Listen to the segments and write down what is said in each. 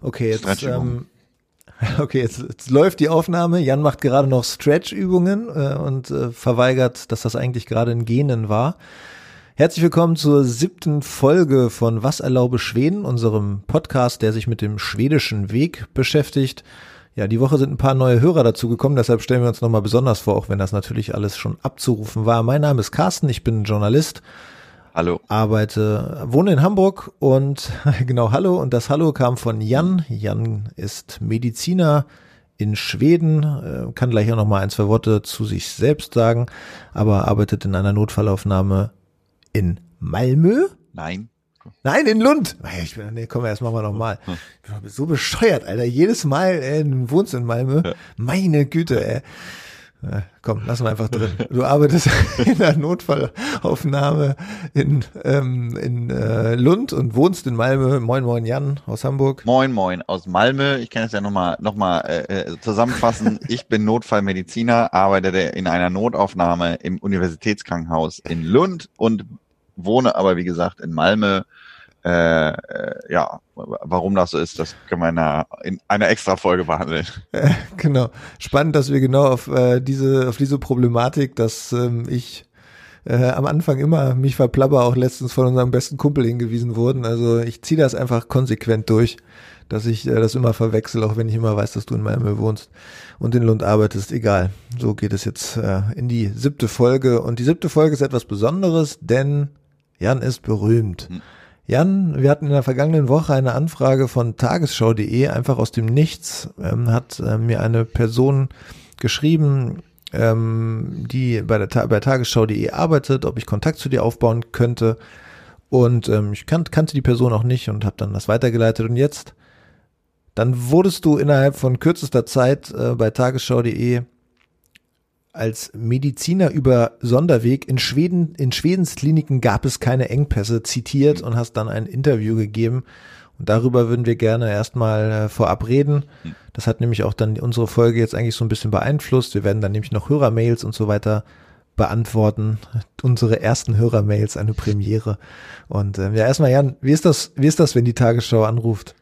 Okay, jetzt, ähm, okay, jetzt, jetzt läuft die Aufnahme. Jan macht gerade noch Stretch-Übungen äh, und äh, verweigert, dass das eigentlich gerade in Genen war. Herzlich willkommen zur siebten Folge von Was erlaube Schweden, unserem Podcast, der sich mit dem schwedischen Weg beschäftigt. Ja, die Woche sind ein paar neue Hörer dazu gekommen, deshalb stellen wir uns nochmal besonders vor, auch wenn das natürlich alles schon abzurufen war. Mein Name ist Carsten, ich bin Journalist. Hallo. Arbeite, wohne in Hamburg und genau, hallo. Und das Hallo kam von Jan. Jan ist Mediziner in Schweden, äh, kann gleich auch nochmal ein, zwei Worte zu sich selbst sagen, aber arbeitet in einer Notfallaufnahme in Malmö. Nein. Nein, in Lund. Ich bin, nee, komm, erst machen wir nochmal. Ich bin so bescheuert, Alter. Jedes Mal, ey, du wohnst in Malmö. Meine Güte, ey. Ja, komm, lass mal einfach drin. Du arbeitest in der Notfallaufnahme in, ähm, in äh, Lund und wohnst in Malmö. Moin, moin, Jan aus Hamburg. Moin, moin aus Malmö. Ich kann es ja nochmal noch mal, äh, äh zusammenfassen. ich bin Notfallmediziner, arbeite in einer Notaufnahme im Universitätskrankenhaus in Lund und wohne aber, wie gesagt, in Malmö äh, äh, ja, warum das so ist, das können wir in einer, in einer extra Folge behandeln. Äh, genau. Spannend, dass wir genau auf äh, diese, auf diese Problematik, dass ähm, ich äh, am Anfang immer mich verplapper, auch letztens von unserem besten Kumpel hingewiesen wurden. Also ich ziehe das einfach konsequent durch, dass ich äh, das immer verwechsel, auch wenn ich immer weiß, dass du in Malmö wohnst und in Lund arbeitest. Egal. So geht es jetzt äh, in die siebte Folge. Und die siebte Folge ist etwas Besonderes, denn Jan ist berühmt. Hm. Jan, wir hatten in der vergangenen Woche eine Anfrage von tagesschau.de, einfach aus dem Nichts, ähm, hat äh, mir eine Person geschrieben, ähm, die bei der bei tagesschau.de arbeitet, ob ich Kontakt zu dir aufbauen könnte. Und ähm, ich kan kannte die Person auch nicht und habe dann das weitergeleitet. Und jetzt, dann wurdest du innerhalb von kürzester Zeit äh, bei tagesschau.de als Mediziner über Sonderweg in Schweden, in Schwedens Kliniken gab es keine Engpässe zitiert mhm. und hast dann ein Interview gegeben. Und darüber würden wir gerne erstmal äh, vorab reden. Mhm. Das hat nämlich auch dann unsere Folge jetzt eigentlich so ein bisschen beeinflusst. Wir werden dann nämlich noch Hörermails und so weiter beantworten. Unsere ersten Hörermails, eine Premiere. Und äh, ja, erstmal Jan, wie ist das, wie ist das, wenn die Tagesschau anruft?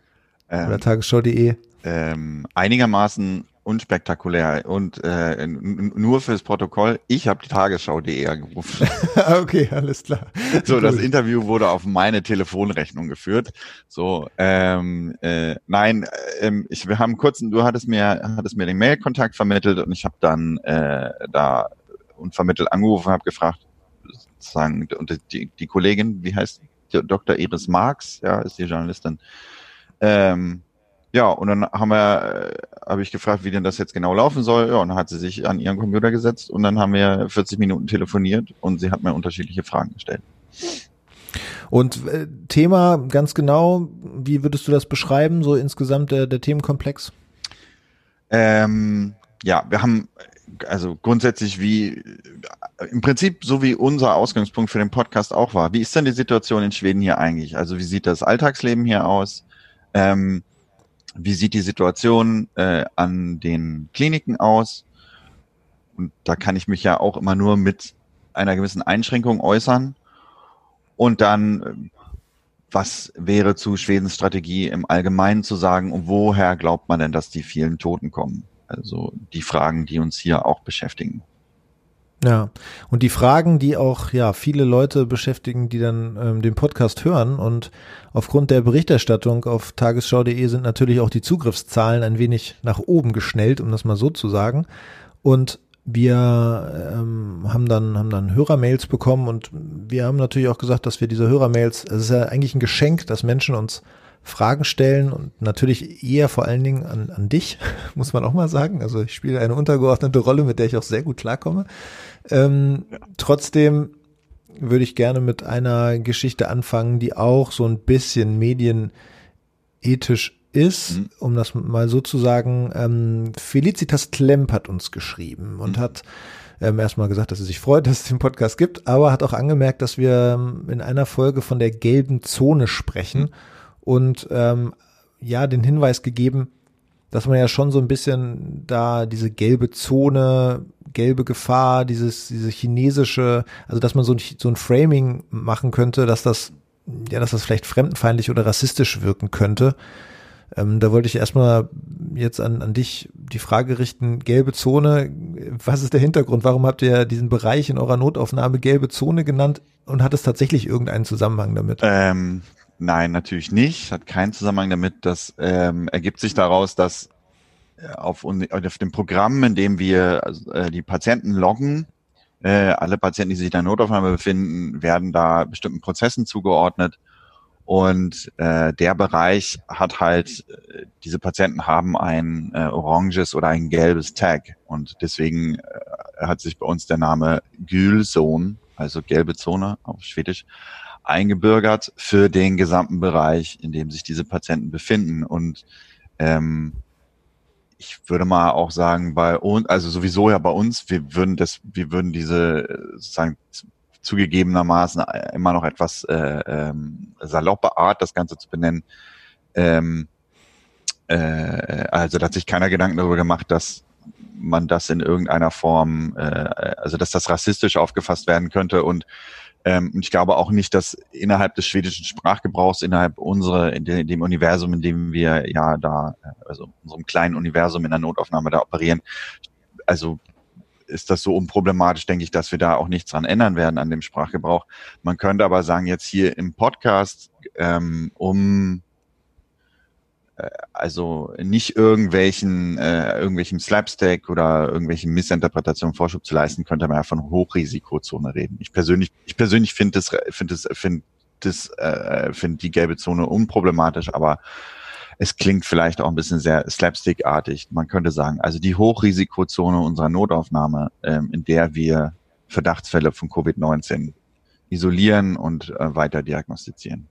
Ähm, Oder tagesschau.de? Ähm, einigermaßen unspektakulär und äh, nur fürs Protokoll, ich habe die Tagesschau.de angerufen. okay, alles klar. So, das Interview wurde auf meine Telefonrechnung geführt. So, ähm, äh, nein, äh, ich, wir haben kurz, du hattest mir, hattest mir den Mailkontakt vermittelt und ich habe dann äh, da unvermittelt angerufen, habe gefragt, sozusagen, und die, die Kollegin, wie heißt Dr. Iris Marx, ja, ist die Journalistin. Ähm, ja, und dann haben wir, äh, habe ich gefragt, wie denn das jetzt genau laufen soll. Ja, und dann hat sie sich an ihren Computer gesetzt und dann haben wir 40 Minuten telefoniert und sie hat mir unterschiedliche Fragen gestellt. Und äh, Thema ganz genau, wie würdest du das beschreiben, so insgesamt der, der Themenkomplex? Ähm, ja, wir haben also grundsätzlich wie im Prinzip so wie unser Ausgangspunkt für den Podcast auch war. Wie ist denn die Situation in Schweden hier eigentlich? Also wie sieht das Alltagsleben hier aus? Ähm, wie sieht die Situation äh, an den Kliniken aus? Und da kann ich mich ja auch immer nur mit einer gewissen Einschränkung äußern. Und dann, äh, was wäre zu Schwedens Strategie im Allgemeinen zu sagen und woher glaubt man denn, dass die vielen Toten kommen? Also die Fragen, die uns hier auch beschäftigen. Ja, und die Fragen, die auch ja viele Leute beschäftigen, die dann ähm, den Podcast hören und aufgrund der Berichterstattung auf tagesschau.de sind natürlich auch die Zugriffszahlen ein wenig nach oben geschnellt, um das mal so zu sagen. Und wir ähm, haben dann haben dann Hörermails bekommen und wir haben natürlich auch gesagt, dass wir diese Hörermails, es ist ja eigentlich ein Geschenk, dass Menschen uns Fragen stellen und natürlich eher vor allen Dingen an, an dich, muss man auch mal sagen. Also ich spiele eine untergeordnete Rolle, mit der ich auch sehr gut klarkomme. Ähm. Trotzdem würde ich gerne mit einer Geschichte anfangen, die auch so ein bisschen medienethisch ist, mhm. um das mal so zu sagen. Ähm, Felicitas Klemp hat uns geschrieben und mhm. hat ähm, erstmal gesagt, dass sie sich freut, dass es den Podcast gibt, aber hat auch angemerkt, dass wir ähm, in einer Folge von der gelben Zone sprechen mhm. Und ähm, ja, den Hinweis gegeben, dass man ja schon so ein bisschen da diese gelbe Zone, gelbe Gefahr, dieses, diese chinesische, also dass man so ein, so ein Framing machen könnte, dass das ja, dass das vielleicht fremdenfeindlich oder rassistisch wirken könnte. Ähm, da wollte ich erstmal jetzt an, an dich die Frage richten, gelbe Zone, was ist der Hintergrund? Warum habt ihr diesen Bereich in eurer Notaufnahme gelbe Zone genannt und hat es tatsächlich irgendeinen Zusammenhang damit? Ähm, nein, natürlich nicht. Hat keinen Zusammenhang damit. Das ähm, ergibt sich daraus, dass äh, auf, auf dem Programm, in dem wir äh, die Patienten loggen, äh, alle Patienten, die sich in der Notaufnahme befinden, werden da bestimmten Prozessen zugeordnet und äh, der Bereich hat halt, äh, diese Patienten haben ein äh, oranges oder ein gelbes Tag. Und deswegen äh, hat sich bei uns der Name Gülzone, also gelbe Zone auf Schwedisch, eingebürgert für den gesamten Bereich, in dem sich diese Patienten befinden. Und ähm, ich würde mal auch sagen, bei uns, also sowieso ja bei uns, wir würden das, wir würden diese äh, sozusagen zugegebenermaßen immer noch etwas äh, ähm, saloppe Art, das Ganze zu benennen. Ähm, äh, also da hat sich keiner Gedanken darüber gemacht, dass man das in irgendeiner Form, äh, also dass das rassistisch aufgefasst werden könnte und ähm, ich glaube auch nicht, dass innerhalb des schwedischen Sprachgebrauchs, innerhalb unserer, in, de, in dem Universum, in dem wir ja da, also unserem kleinen Universum in der Notaufnahme da operieren, also ist das so unproblematisch, denke ich, dass wir da auch nichts dran ändern werden an dem Sprachgebrauch. Man könnte aber sagen, jetzt hier im Podcast, ähm, um äh, also nicht irgendwelchen äh, irgendwelchen Slapstick oder irgendwelchen Missinterpretationen Vorschub zu leisten, könnte man ja von Hochrisikozone reden. Ich persönlich, ich persönlich finde das, finde das, finde das, äh, finde die gelbe Zone unproblematisch, aber es klingt vielleicht auch ein bisschen sehr slapstickartig. Man könnte sagen, also die Hochrisikozone unserer Notaufnahme, ähm, in der wir Verdachtsfälle von Covid-19 isolieren und äh, weiter diagnostizieren.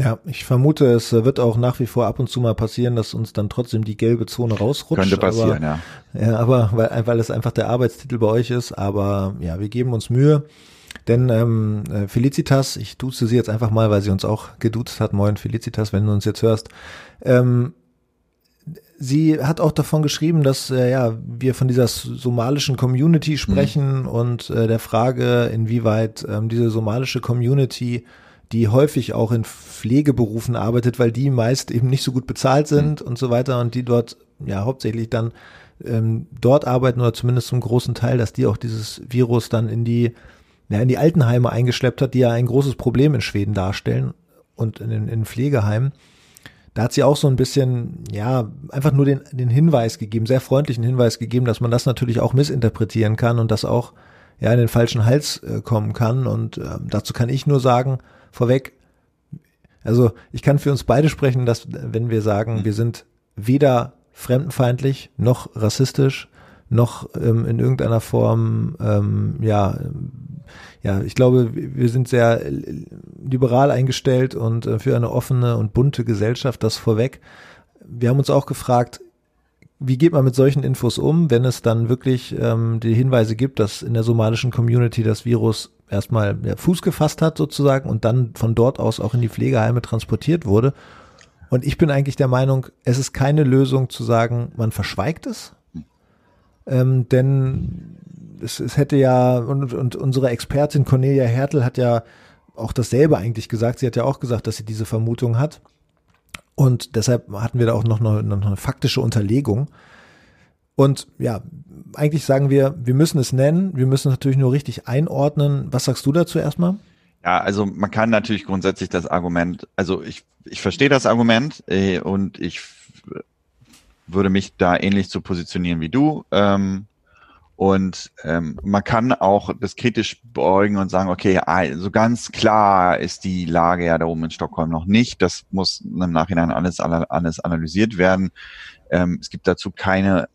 Ja, ich vermute, es wird auch nach wie vor ab und zu mal passieren, dass uns dann trotzdem die gelbe Zone rausrutscht. Könnte passieren, aber, ja. Ja, aber weil, weil es einfach der Arbeitstitel bei euch ist. Aber ja, wir geben uns Mühe. Denn ähm, äh, Felicitas, ich duze sie jetzt einfach mal, weil sie uns auch geduzt hat. Moin Felicitas, wenn du uns jetzt hörst. Ähm, sie hat auch davon geschrieben, dass äh, ja wir von dieser somalischen Community sprechen mhm. und äh, der Frage, inwieweit ähm, diese somalische Community, die häufig auch in Pflegeberufen arbeitet, weil die meist eben nicht so gut bezahlt sind mhm. und so weiter und die dort ja hauptsächlich dann ähm, dort arbeiten oder zumindest zum großen Teil, dass die auch dieses Virus dann in die ja, in die Altenheime eingeschleppt hat, die ja ein großes Problem in Schweden darstellen und in, in Pflegeheimen. Da hat sie auch so ein bisschen, ja, einfach nur den, den Hinweis gegeben, sehr freundlichen Hinweis gegeben, dass man das natürlich auch missinterpretieren kann und das auch ja in den falschen Hals äh, kommen kann. Und äh, dazu kann ich nur sagen, vorweg, also ich kann für uns beide sprechen, dass wenn wir sagen, wir sind weder fremdenfeindlich noch rassistisch, noch ähm, in irgendeiner Form, ähm, ja, ja, ich glaube, wir sind sehr liberal eingestellt und äh, für eine offene und bunte Gesellschaft, das vorweg. Wir haben uns auch gefragt, wie geht man mit solchen Infos um, wenn es dann wirklich ähm, die Hinweise gibt, dass in der somalischen Community das Virus erstmal ja, Fuß gefasst hat sozusagen und dann von dort aus auch in die Pflegeheime transportiert wurde. Und ich bin eigentlich der Meinung, es ist keine Lösung zu sagen, man verschweigt es, ähm, denn es, es hätte ja, und, und unsere Expertin Cornelia Hertel hat ja auch dasselbe eigentlich gesagt. Sie hat ja auch gesagt, dass sie diese Vermutung hat. Und deshalb hatten wir da auch noch eine, noch eine faktische Unterlegung. Und ja, eigentlich sagen wir, wir müssen es nennen, wir müssen es natürlich nur richtig einordnen. Was sagst du dazu erstmal? Ja, also man kann natürlich grundsätzlich das Argument, also ich, ich verstehe das Argument äh, und ich würde mich da ähnlich zu positionieren wie du. Ähm, und ähm, man kann auch das kritisch beugen und sagen, okay, also ganz klar ist die Lage ja da oben in Stockholm noch nicht. Das muss im Nachhinein alles, alles analysiert werden. Ähm, es gibt dazu keine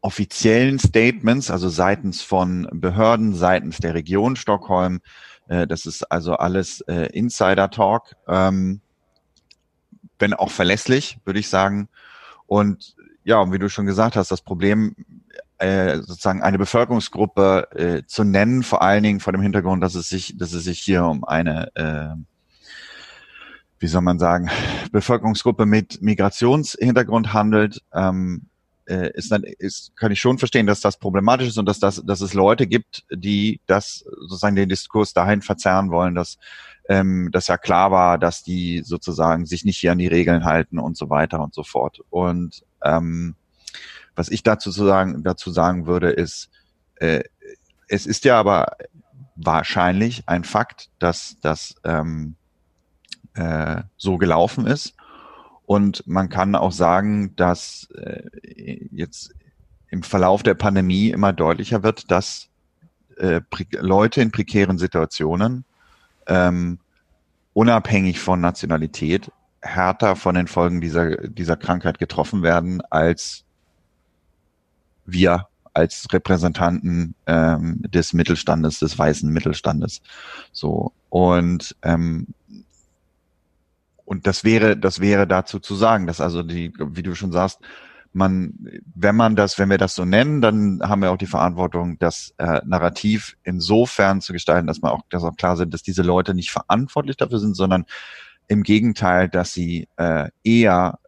offiziellen Statements, also seitens von Behörden, seitens der Region Stockholm. Äh, das ist also alles äh, Insider-Talk, ähm, wenn auch verlässlich, würde ich sagen. Und ja, wie du schon gesagt hast, das Problem äh, sozusagen eine Bevölkerungsgruppe äh, zu nennen, vor allen Dingen vor dem Hintergrund, dass es sich, dass es sich hier um eine, äh, wie soll man sagen, Bevölkerungsgruppe mit Migrationshintergrund handelt, ähm, äh, ist dann ist, kann ich schon verstehen, dass das problematisch ist und dass das, dass es Leute gibt, die das sozusagen den Diskurs dahin verzerren wollen, dass ähm, dass ja klar war, dass die sozusagen sich nicht hier an die Regeln halten und so weiter und so fort. Und ähm, was ich dazu zu sagen, dazu sagen würde, ist, äh, es ist ja aber wahrscheinlich ein Fakt, dass das ähm, äh, so gelaufen ist. Und man kann auch sagen, dass äh, jetzt im Verlauf der Pandemie immer deutlicher wird, dass äh, Leute in prekären Situationen ähm, unabhängig von Nationalität härter von den Folgen dieser, dieser Krankheit getroffen werden als wir als Repräsentanten ähm, des Mittelstandes, des weißen Mittelstandes. So und ähm, und das wäre, das wäre dazu zu sagen, dass also die, wie du schon sagst, man, wenn man das, wenn wir das so nennen, dann haben wir auch die Verantwortung, das äh, Narrativ insofern zu gestalten, dass man auch, dass auch klar sind, dass diese Leute nicht verantwortlich dafür sind, sondern im Gegenteil, dass sie äh, eher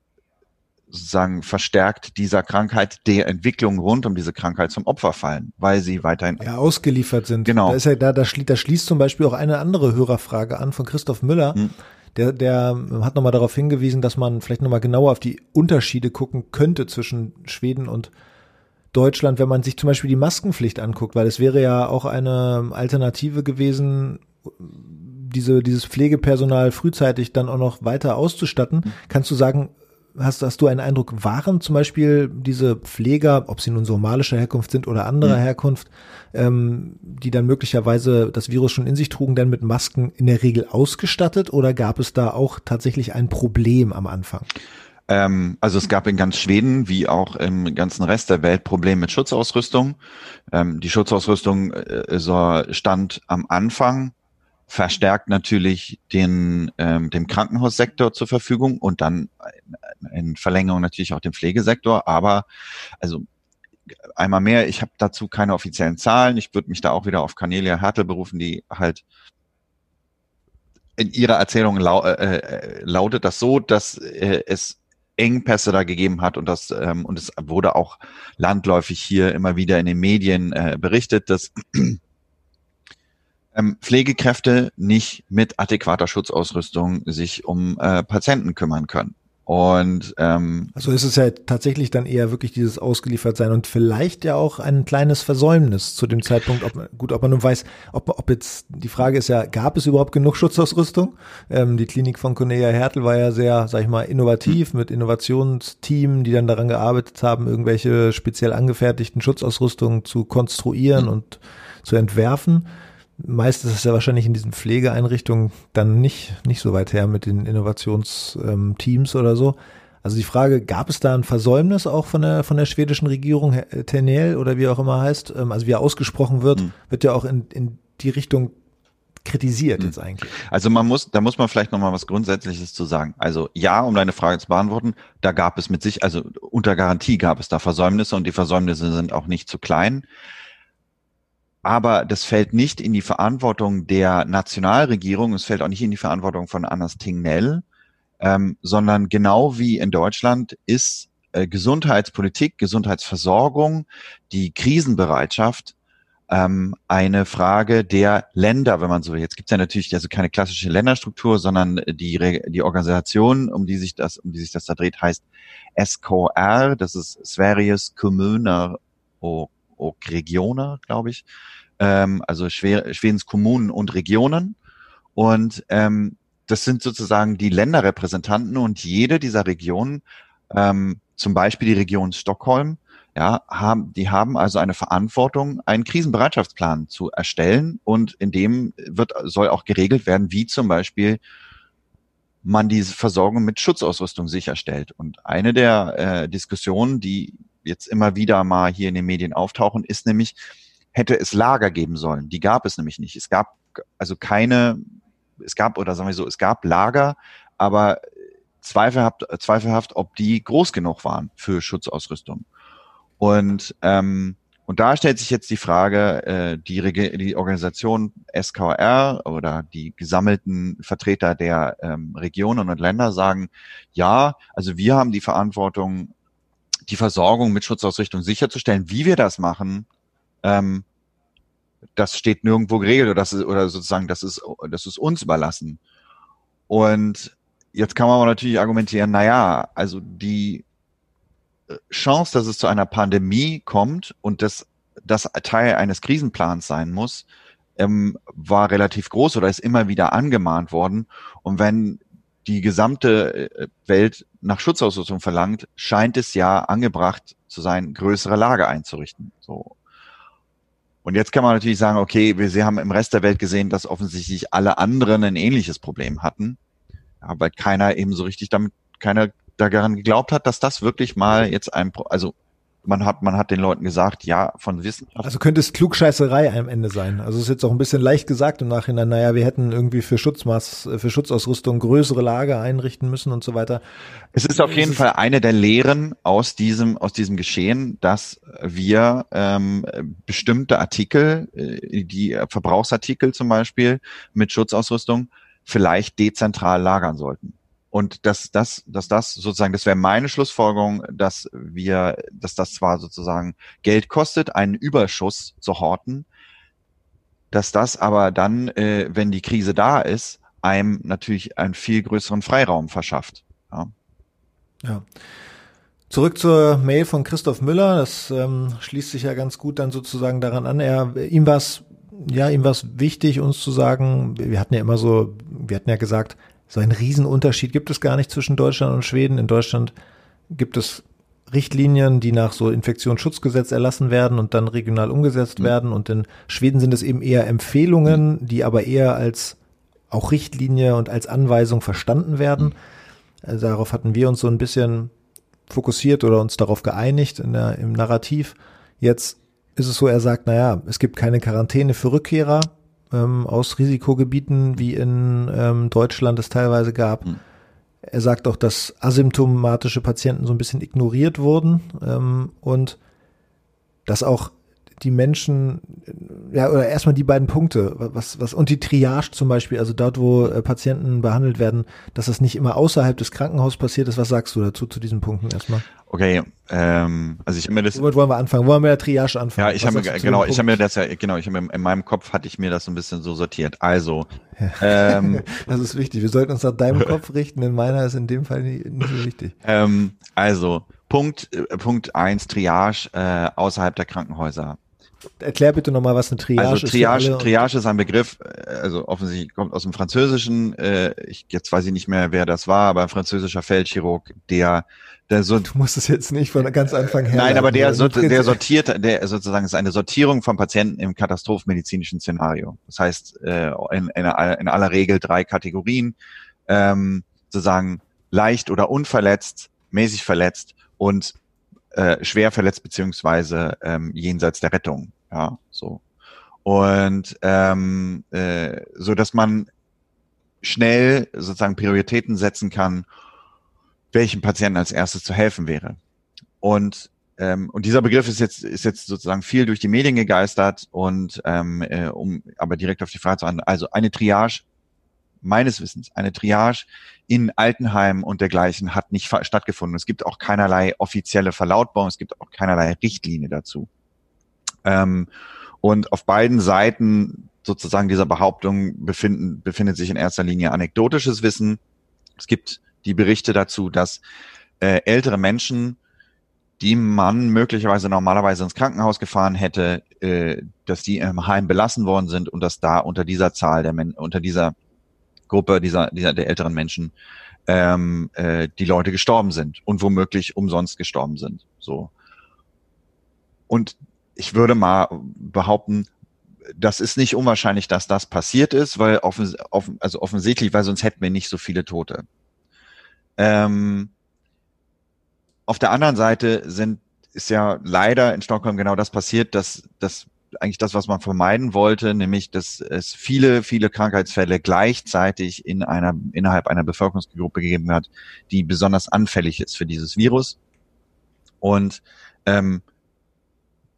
sozusagen verstärkt dieser Krankheit, der Entwicklung rund um diese Krankheit zum Opfer fallen, weil sie weiterhin ja, ausgeliefert sind. Genau. Da ist ja da, da, schließt, da schließt zum Beispiel auch eine andere Hörerfrage an von Christoph Müller. Hm. Der, der hat nochmal darauf hingewiesen, dass man vielleicht nochmal genauer auf die Unterschiede gucken könnte zwischen Schweden und Deutschland, wenn man sich zum Beispiel die Maskenpflicht anguckt, weil es wäre ja auch eine Alternative gewesen, diese, dieses Pflegepersonal frühzeitig dann auch noch weiter auszustatten. Hm. Kannst du sagen, hast, hast du einen Eindruck, waren zum Beispiel diese Pfleger, ob sie nun somalischer Herkunft sind oder anderer mhm. Herkunft, ähm, die dann möglicherweise das Virus schon in sich trugen, dann mit Masken in der Regel ausgestattet oder gab es da auch tatsächlich ein Problem am Anfang? Ähm, also es gab in ganz Schweden wie auch im ganzen Rest der Welt Probleme mit Schutzausrüstung. Ähm, die Schutzausrüstung äh, so stand am Anfang verstärkt natürlich den ähm, dem Krankenhaussektor zur Verfügung und dann in Verlängerung natürlich auch den Pflegesektor. Aber also einmal mehr, ich habe dazu keine offiziellen Zahlen. Ich würde mich da auch wieder auf Cornelia Hertel berufen, die halt in ihrer Erzählung lau äh, äh, lautet das so, dass äh, es Engpässe da gegeben hat und das ähm, und es wurde auch landläufig hier immer wieder in den Medien äh, berichtet, dass ähm, Pflegekräfte nicht mit adäquater Schutzausrüstung sich um äh, Patienten kümmern können. Und ähm, also ist es ja tatsächlich dann eher wirklich dieses ausgeliefert sein und vielleicht ja auch ein kleines Versäumnis zu dem Zeitpunkt, ob man, gut, ob man nun weiß, ob, ob jetzt die Frage ist ja, gab es überhaupt genug Schutzausrüstung? Ähm, die Klinik von Cornelia Hertel war ja sehr, sag ich mal, innovativ mit Innovationsteam, die dann daran gearbeitet haben, irgendwelche speziell angefertigten Schutzausrüstungen zu konstruieren und zu entwerfen meist ist es ja wahrscheinlich in diesen Pflegeeinrichtungen dann nicht, nicht so weit her mit den Innovationsteams oder so. Also die Frage, gab es da ein Versäumnis auch von der, von der schwedischen Regierung, Tenel oder wie auch immer heißt, ähm, also wie er ausgesprochen wird, mhm. wird ja auch in, in die Richtung kritisiert mhm. jetzt eigentlich. Also man muss, da muss man vielleicht nochmal was Grundsätzliches zu sagen. Also ja, um deine Frage zu beantworten, da gab es mit sich, also unter Garantie gab es da Versäumnisse und die Versäumnisse sind auch nicht zu klein aber das fällt nicht in die Verantwortung der Nationalregierung, es fällt auch nicht in die Verantwortung von Anas Tingnell, ähm, sondern genau wie in Deutschland ist äh, Gesundheitspolitik, Gesundheitsversorgung, die Krisenbereitschaft ähm, eine Frage der Länder, wenn man so will. Jetzt gibt es ja natürlich also keine klassische Länderstruktur, sondern die, die Organisation, um die sich das, um die sich das da dreht, heißt SKR, das ist Sveriges Kommuner och Regioner, glaube ich ähm, also Schwedens Kommunen und Regionen. Und ähm, das sind sozusagen die Länderrepräsentanten und jede dieser Regionen, ähm, zum Beispiel die Region Stockholm, ja, haben, die haben also eine Verantwortung, einen Krisenbereitschaftsplan zu erstellen und in dem wird, soll auch geregelt werden, wie zum Beispiel man diese Versorgung mit Schutzausrüstung sicherstellt. Und eine der äh, Diskussionen, die jetzt immer wieder mal hier in den Medien auftauchen, ist nämlich, hätte es Lager geben sollen. Die gab es nämlich nicht. Es gab also keine, es gab, oder sagen wir so, es gab Lager, aber zweifelhaft, zweifelhaft ob die groß genug waren für Schutzausrüstung. Und, ähm, und da stellt sich jetzt die Frage, äh, die, Reg die Organisation SKR oder die gesammelten Vertreter der ähm, Regionen und Länder sagen, ja, also wir haben die Verantwortung, die Versorgung mit Schutzausrüstung sicherzustellen. Wie wir das machen, ähm, das steht nirgendwo geregelt oder, das ist, oder sozusagen, das ist, das ist uns überlassen. Und jetzt kann man aber natürlich argumentieren, na ja, also die äh, Chance, dass es zu einer Pandemie kommt und das, das Teil eines Krisenplans sein muss, ähm, war relativ groß oder ist immer wieder angemahnt worden. Und wenn die gesamte äh, Welt nach Schutzausrüstung verlangt, scheint es ja angebracht zu sein, größere Lager einzurichten. So. Und jetzt kann man natürlich sagen, okay, wir sie haben im Rest der Welt gesehen, dass offensichtlich alle anderen ein ähnliches Problem hatten, aber keiner eben so richtig damit, keiner daran geglaubt hat, dass das wirklich mal jetzt ein, also man hat, man hat den Leuten gesagt, ja, von Wissenschaft. Also könnte es Klugscheißerei am Ende sein. Also es ist jetzt auch ein bisschen leicht gesagt im Nachhinein, naja, wir hätten irgendwie für Schutzmaß, für Schutzausrüstung größere Lager einrichten müssen und so weiter. Es ist auf jeden Fall eine der Lehren aus diesem, aus diesem Geschehen, dass wir ähm, bestimmte Artikel, äh, die Verbrauchsartikel zum Beispiel mit Schutzausrüstung, vielleicht dezentral lagern sollten. Und dass das, dass das sozusagen, das wäre meine Schlussfolgerung, dass wir, dass das zwar sozusagen Geld kostet, einen Überschuss zu horten, dass das aber dann, äh, wenn die Krise da ist, einem natürlich einen viel größeren Freiraum verschafft. Ja. ja. Zurück zur Mail von Christoph Müller. Das ähm, schließt sich ja ganz gut dann sozusagen daran an. Er, ihm war es ja, ihm war es wichtig, uns zu sagen, wir hatten ja immer so, wir hatten ja gesagt, so einen Riesenunterschied gibt es gar nicht zwischen Deutschland und Schweden. In Deutschland gibt es Richtlinien, die nach so Infektionsschutzgesetz erlassen werden und dann regional umgesetzt mhm. werden. Und in Schweden sind es eben eher Empfehlungen, mhm. die aber eher als auch Richtlinie und als Anweisung verstanden werden. Mhm. Also darauf hatten wir uns so ein bisschen fokussiert oder uns darauf geeinigt in der, im Narrativ. Jetzt ist es so, er sagt, naja, es gibt keine Quarantäne für Rückkehrer ähm, aus Risikogebieten, wie in ähm, Deutschland es teilweise gab. Mhm. Er sagt auch, dass asymptomatische Patienten so ein bisschen ignoriert wurden ähm, und dass auch die Menschen, ja, oder erstmal die beiden Punkte, was, was, und die Triage zum Beispiel, also dort, wo äh, Patienten behandelt werden, dass das nicht immer außerhalb des Krankenhauses passiert ist. Was sagst du dazu, zu diesen Punkten erstmal? Okay, ähm, also ich habe mir das. Womit wollen wir anfangen? Wollen wir mit der Triage anfangen? Ja, ich habe mir, genau, ich habe mir das ja, genau, ich habe in meinem Kopf hatte ich mir das so ein bisschen so sortiert. Also, ja. ähm, das ist wichtig. Wir sollten uns nach deinem Kopf richten, denn meiner ist in dem Fall nicht, nicht so wichtig. Ähm, also, Punkt, äh, Punkt eins, Triage äh, außerhalb der Krankenhäuser. Erklär bitte nochmal, was eine Triage, also Triage ist. Triage ist ein Begriff, äh, also offensichtlich kommt aus dem Französischen. Äh, ich, jetzt weiß ich nicht mehr, wer das war, aber ein französischer Feldchirurg, der der so, du musst es jetzt nicht von ganz Anfang her. Nein, aber der, so, der sortiert, der sozusagen ist eine Sortierung von Patienten im katastrophenmedizinischen Szenario. Das heißt, äh, in, in, in aller Regel drei Kategorien, ähm, sozusagen leicht oder unverletzt, mäßig verletzt und äh, schwer verletzt beziehungsweise ähm, jenseits der Rettung. Ja, so. Und ähm, äh, so dass man schnell sozusagen Prioritäten setzen kann, welchen Patienten als erstes zu helfen wäre. Und ähm, und dieser Begriff ist jetzt ist jetzt sozusagen viel durch die Medien gegeistert und ähm, äh, um aber direkt auf die Frage zu antworten, also eine Triage meines Wissens eine Triage in Altenheimen und dergleichen hat nicht stattgefunden. Es gibt auch keinerlei offizielle Verlautbarung, es gibt auch keinerlei Richtlinie dazu. Ähm, und auf beiden Seiten sozusagen dieser Behauptung befinden, befindet sich in erster Linie anekdotisches Wissen. Es gibt die Berichte dazu, dass äh, ältere Menschen, die man möglicherweise normalerweise ins Krankenhaus gefahren hätte, äh, dass die im Heim belassen worden sind und dass da unter dieser Zahl der Men unter dieser Gruppe dieser, dieser der älteren Menschen ähm, äh, die Leute gestorben sind und womöglich umsonst gestorben sind. So. Und ich würde mal behaupten, das ist nicht unwahrscheinlich, dass das passiert ist, weil offen, offen, also offensichtlich, weil sonst hätten wir nicht so viele Tote. Ähm, auf der anderen Seite sind ist ja leider in Stockholm genau das passiert, dass, dass eigentlich das, was man vermeiden wollte, nämlich, dass es viele, viele Krankheitsfälle gleichzeitig in einer, innerhalb einer Bevölkerungsgruppe gegeben hat, die besonders anfällig ist für dieses Virus. Und ähm,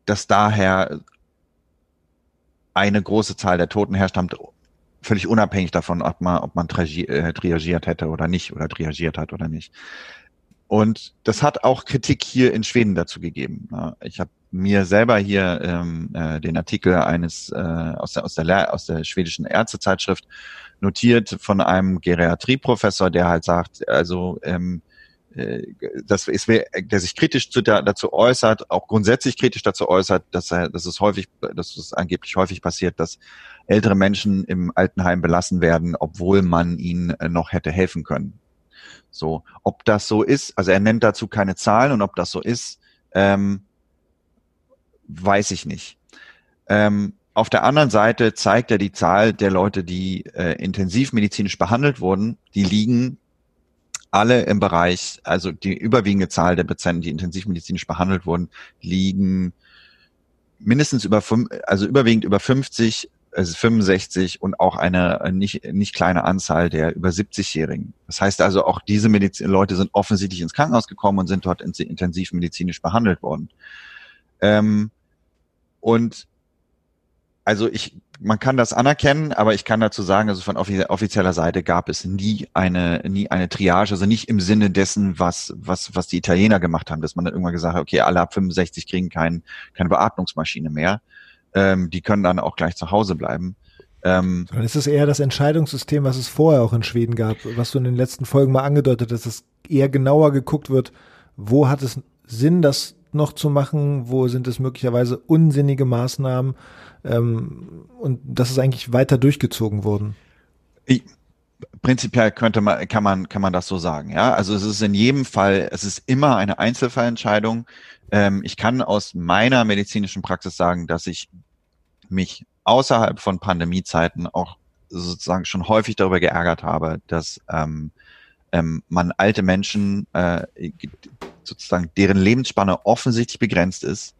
dass daher eine große Zahl der Toten herstammt, völlig unabhängig davon, ob man, ob man äh, triagiert hätte oder nicht oder triagiert hat oder nicht. und das hat auch Kritik hier in Schweden dazu gegeben. Ich habe mir selber hier ähm, äh, den Artikel eines äh, aus der aus der aus der schwedischen Ärztezeitschrift notiert von einem Geriatrieprofessor, der halt sagt, also ähm, äh, dass es der sich kritisch zu dazu äußert, auch grundsätzlich kritisch dazu äußert, dass er, dass es häufig, dass es angeblich häufig passiert, dass ältere Menschen im Altenheim belassen werden, obwohl man ihnen äh, noch hätte helfen können. So, ob das so ist, also er nennt dazu keine Zahlen und ob das so ist, ähm, weiß ich nicht. Ähm, auf der anderen Seite zeigt er die Zahl der Leute, die äh, intensivmedizinisch behandelt wurden, die liegen alle im Bereich, also die überwiegende Zahl der Patienten, die intensivmedizinisch behandelt wurden, liegen mindestens über fünf, also überwiegend über 50, also 65 und auch eine nicht, nicht kleine Anzahl der über 70-Jährigen. Das heißt also, auch diese Medizin Leute sind offensichtlich ins Krankenhaus gekommen und sind dort intensivmedizinisch behandelt worden. Ähm, und also ich, man kann das anerkennen, aber ich kann dazu sagen, also von offizieller Seite gab es nie eine, nie eine Triage, also nicht im Sinne dessen, was, was, was die Italiener gemacht haben, dass man dann irgendwann gesagt hat, okay, alle ab 65 kriegen kein, keine Beatmungsmaschine mehr. Ähm, die können dann auch gleich zu Hause bleiben. Ähm, Dann ist es eher das Entscheidungssystem, was es vorher auch in Schweden gab, was du in den letzten Folgen mal angedeutet hast, dass es eher genauer geguckt wird, wo hat es Sinn, das noch zu machen, wo sind es möglicherweise unsinnige Maßnahmen ähm, und das ist eigentlich weiter durchgezogen worden. Ich, prinzipiell könnte man, kann man, kann man das so sagen, ja. Also es ist in jedem Fall, es ist immer eine Einzelfallentscheidung. Ähm, ich kann aus meiner medizinischen Praxis sagen, dass ich mich außerhalb von Pandemiezeiten auch sozusagen schon häufig darüber geärgert habe, dass ähm, ähm, man alte Menschen äh, sozusagen deren Lebensspanne offensichtlich begrenzt ist,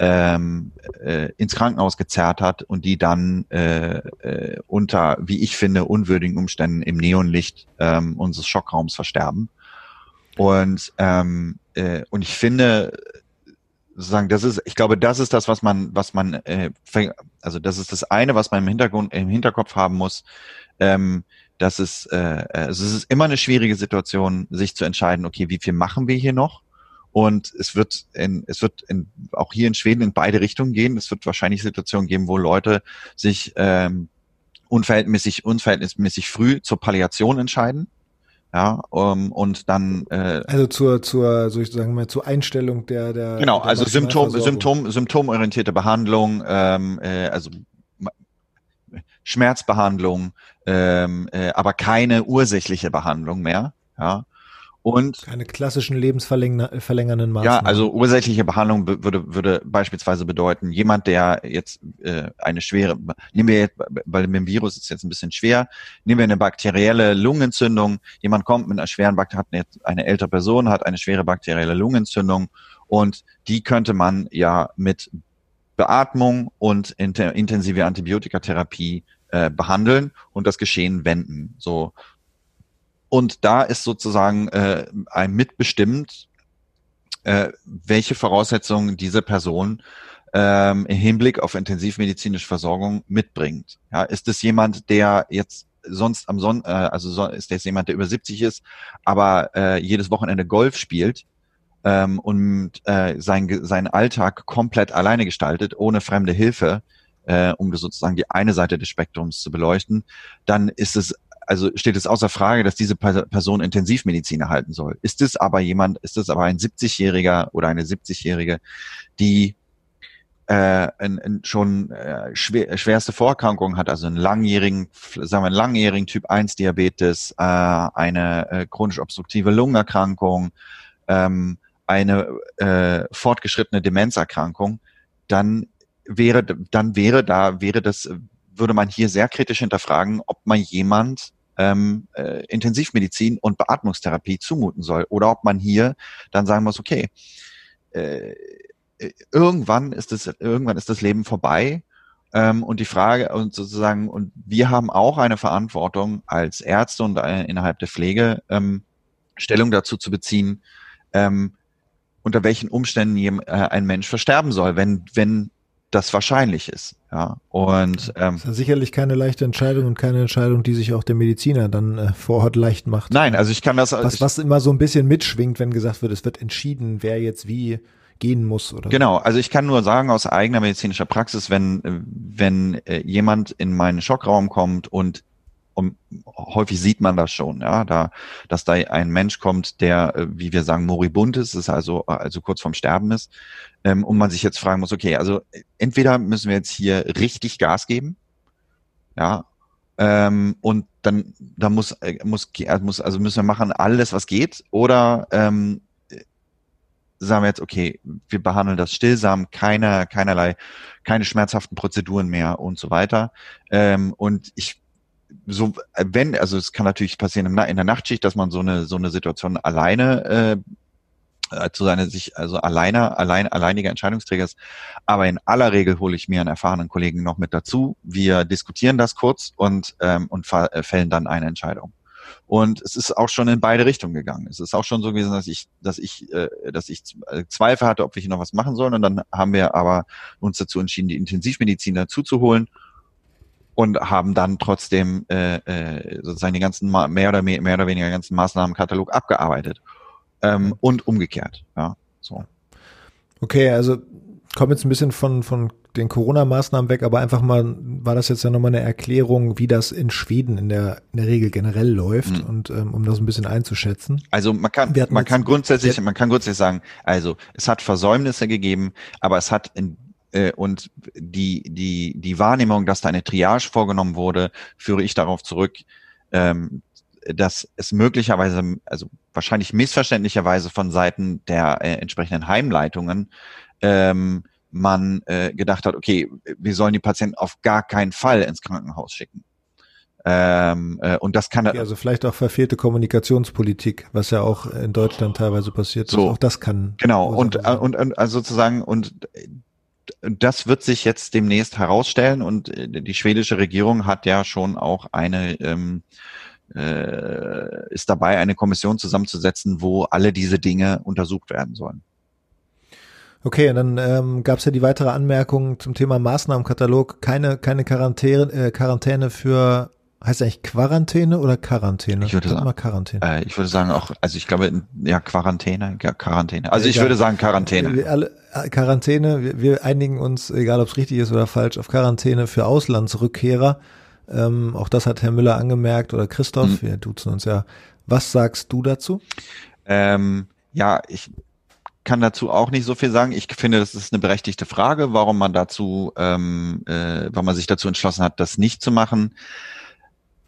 ähm, äh, ins Krankenhaus gezerrt hat und die dann äh, äh, unter, wie ich finde, unwürdigen Umständen im Neonlicht ähm, unseres Schockraums versterben. Und ähm, äh, und ich finde, sozusagen, das ist, ich glaube, das ist das, was man, was man, äh, also das ist das eine, was man im Hintergrund, im Hinterkopf haben muss. Ähm, dass es, äh, also es ist immer eine schwierige Situation, sich zu entscheiden, okay, wie viel machen wir hier noch? Und es wird in, es wird in, auch hier in Schweden in beide Richtungen gehen. Es wird wahrscheinlich Situationen geben, wo Leute sich ähm, unverhältnismäßig, unverhältnismäßig früh zur Palliation entscheiden. Ja, um, und dann äh, also zur zur sozusagen mal zur Einstellung der der genau der also Symptom Symptom symptomorientierte Behandlung ähm, äh, also Schmerzbehandlung ähm, äh, aber keine ursächliche Behandlung mehr ja und keine klassischen lebensverlängernden Maßnahmen. Ja, also ursächliche Behandlung würde, würde beispielsweise bedeuten, jemand, der jetzt äh, eine schwere, nehmen wir jetzt, weil mit dem Virus ist jetzt ein bisschen schwer, nehmen wir eine bakterielle Lungenentzündung, jemand kommt mit einer schweren Bakterie, hat eine, eine ältere Person, hat eine schwere bakterielle Lungenentzündung und die könnte man ja mit Beatmung und intensive Antibiotikatherapie äh, behandeln und das Geschehen wenden. So und da ist sozusagen äh, ein mitbestimmt, äh, welche Voraussetzungen diese Person ähm, im Hinblick auf intensivmedizinische Versorgung mitbringt. Ja, ist es jemand, der jetzt sonst am Sonn, äh, also so, ist das jemand, der über 70 ist, aber äh, jedes Wochenende Golf spielt ähm, und äh, sein, seinen Alltag komplett alleine gestaltet, ohne fremde Hilfe, äh, um sozusagen die eine Seite des Spektrums zu beleuchten, dann ist es also steht es außer Frage, dass diese Person Intensivmedizin erhalten soll. Ist es aber jemand, ist es aber ein 70-Jähriger oder eine 70-Jährige, die äh, ein, ein schon äh, schwer, schwerste Vorerkrankungen hat, also einen langjährigen, sagen wir einen langjährigen Typ 1 Diabetes, äh, eine äh, chronisch obstruktive Lungenerkrankung, ähm, eine äh, fortgeschrittene Demenzerkrankung, dann wäre, dann wäre da, wäre das, würde man hier sehr kritisch hinterfragen, ob man jemand ähm, äh, Intensivmedizin und Beatmungstherapie zumuten soll. Oder ob man hier dann sagen muss, okay, äh, irgendwann ist das, irgendwann ist das Leben vorbei. Ähm, und die Frage, und sozusagen, und wir haben auch eine Verantwortung als Ärzte und äh, innerhalb der Pflege ähm, Stellung dazu zu beziehen, ähm, unter welchen Umständen äh, ein Mensch versterben soll. Wenn, wenn das wahrscheinlich ist. Ja, und ähm, das ist ja sicherlich keine leichte Entscheidung und keine Entscheidung, die sich auch der Mediziner dann äh, vor Ort leicht macht. Nein, also ich kann das. Was, ich, was immer so ein bisschen mitschwingt, wenn gesagt wird, es wird entschieden, wer jetzt wie gehen muss oder genau also ich kann nur sagen aus eigener medizinischer Praxis wenn wenn äh, jemand in meinen Schockraum kommt und und häufig sieht man das schon, ja, da, dass da ein Mensch kommt, der, äh, wie wir sagen, moribund ist, ist also, also kurz vorm Sterben ist, ähm, und man sich jetzt fragen muss, okay, also entweder müssen wir jetzt hier richtig Gas geben, ja, ähm, und dann, da muss, äh, muss, muss, also müssen wir machen alles, was geht, oder ähm, sagen wir jetzt, okay, wir behandeln das stillsam, keine, keinerlei, keine schmerzhaften Prozeduren mehr und so weiter. Ähm, und ich so, wenn, also es kann natürlich passieren in der Nachtschicht, dass man so eine, so eine Situation alleine äh, zu seiner sich, also alleine, allein, alleiniger Entscheidungsträger ist. Aber in aller Regel hole ich mir einen erfahrenen Kollegen noch mit dazu. Wir diskutieren das kurz und, ähm, und äh, fällen dann eine Entscheidung. Und es ist auch schon in beide Richtungen gegangen. Es ist auch schon so gewesen, dass ich, dass ich, äh, dass ich äh, Zweifel hatte, ob wir hier noch was machen sollen. Und dann haben wir aber uns dazu entschieden, die Intensivmedizin dazu zu holen und haben dann trotzdem äh, äh, sozusagen die ganzen mehr oder mehr, mehr oder weniger ganzen Maßnahmenkatalog abgearbeitet ähm, und umgekehrt. Ja, so. Okay, also kommen jetzt ein bisschen von von den Corona-Maßnahmen weg, aber einfach mal war das jetzt ja nochmal eine Erklärung, wie das in Schweden in der, in der Regel generell läuft mhm. und ähm, um das ein bisschen einzuschätzen. Also man kann man kann grundsätzlich man kann grundsätzlich sagen, also es hat Versäumnisse gegeben, aber es hat in äh, und die, die, die Wahrnehmung, dass da eine Triage vorgenommen wurde, führe ich darauf zurück, ähm, dass es möglicherweise, also wahrscheinlich missverständlicherweise von Seiten der äh, entsprechenden Heimleitungen ähm, man äh, gedacht hat, okay, wir sollen die Patienten auf gar keinen Fall ins Krankenhaus schicken. Ähm, äh, und das kann also vielleicht auch verfehlte Kommunikationspolitik, was ja auch in Deutschland teilweise passiert. So, auch das kann. Genau und, und und also sozusagen und das wird sich jetzt demnächst herausstellen und äh, die schwedische Regierung hat ja schon auch eine ähm, äh, ist dabei, eine Kommission zusammenzusetzen, wo alle diese Dinge untersucht werden sollen. Okay, und dann ähm, gab es ja die weitere Anmerkung zum Thema Maßnahmenkatalog. Keine, keine Quarantäne, äh, Quarantäne für Heißt eigentlich Quarantäne oder Quarantäne? Ich würde sagen, Quarantäne. Äh, ich würde sagen auch, also ich glaube, ja, Quarantäne, Quarantäne. Also ich würde sagen Quarantäne. Wir alle, äh, Quarantäne, wir, wir einigen uns, egal ob es richtig ist oder falsch, auf Quarantäne für Auslandsrückkehrer. Ähm, auch das hat Herr Müller angemerkt oder Christoph, mhm. wir duzen uns ja. Was sagst du dazu? Ähm, ja, ich kann dazu auch nicht so viel sagen. Ich finde, das ist eine berechtigte Frage, warum man dazu, ähm, äh, warum man sich dazu entschlossen hat, das nicht zu machen.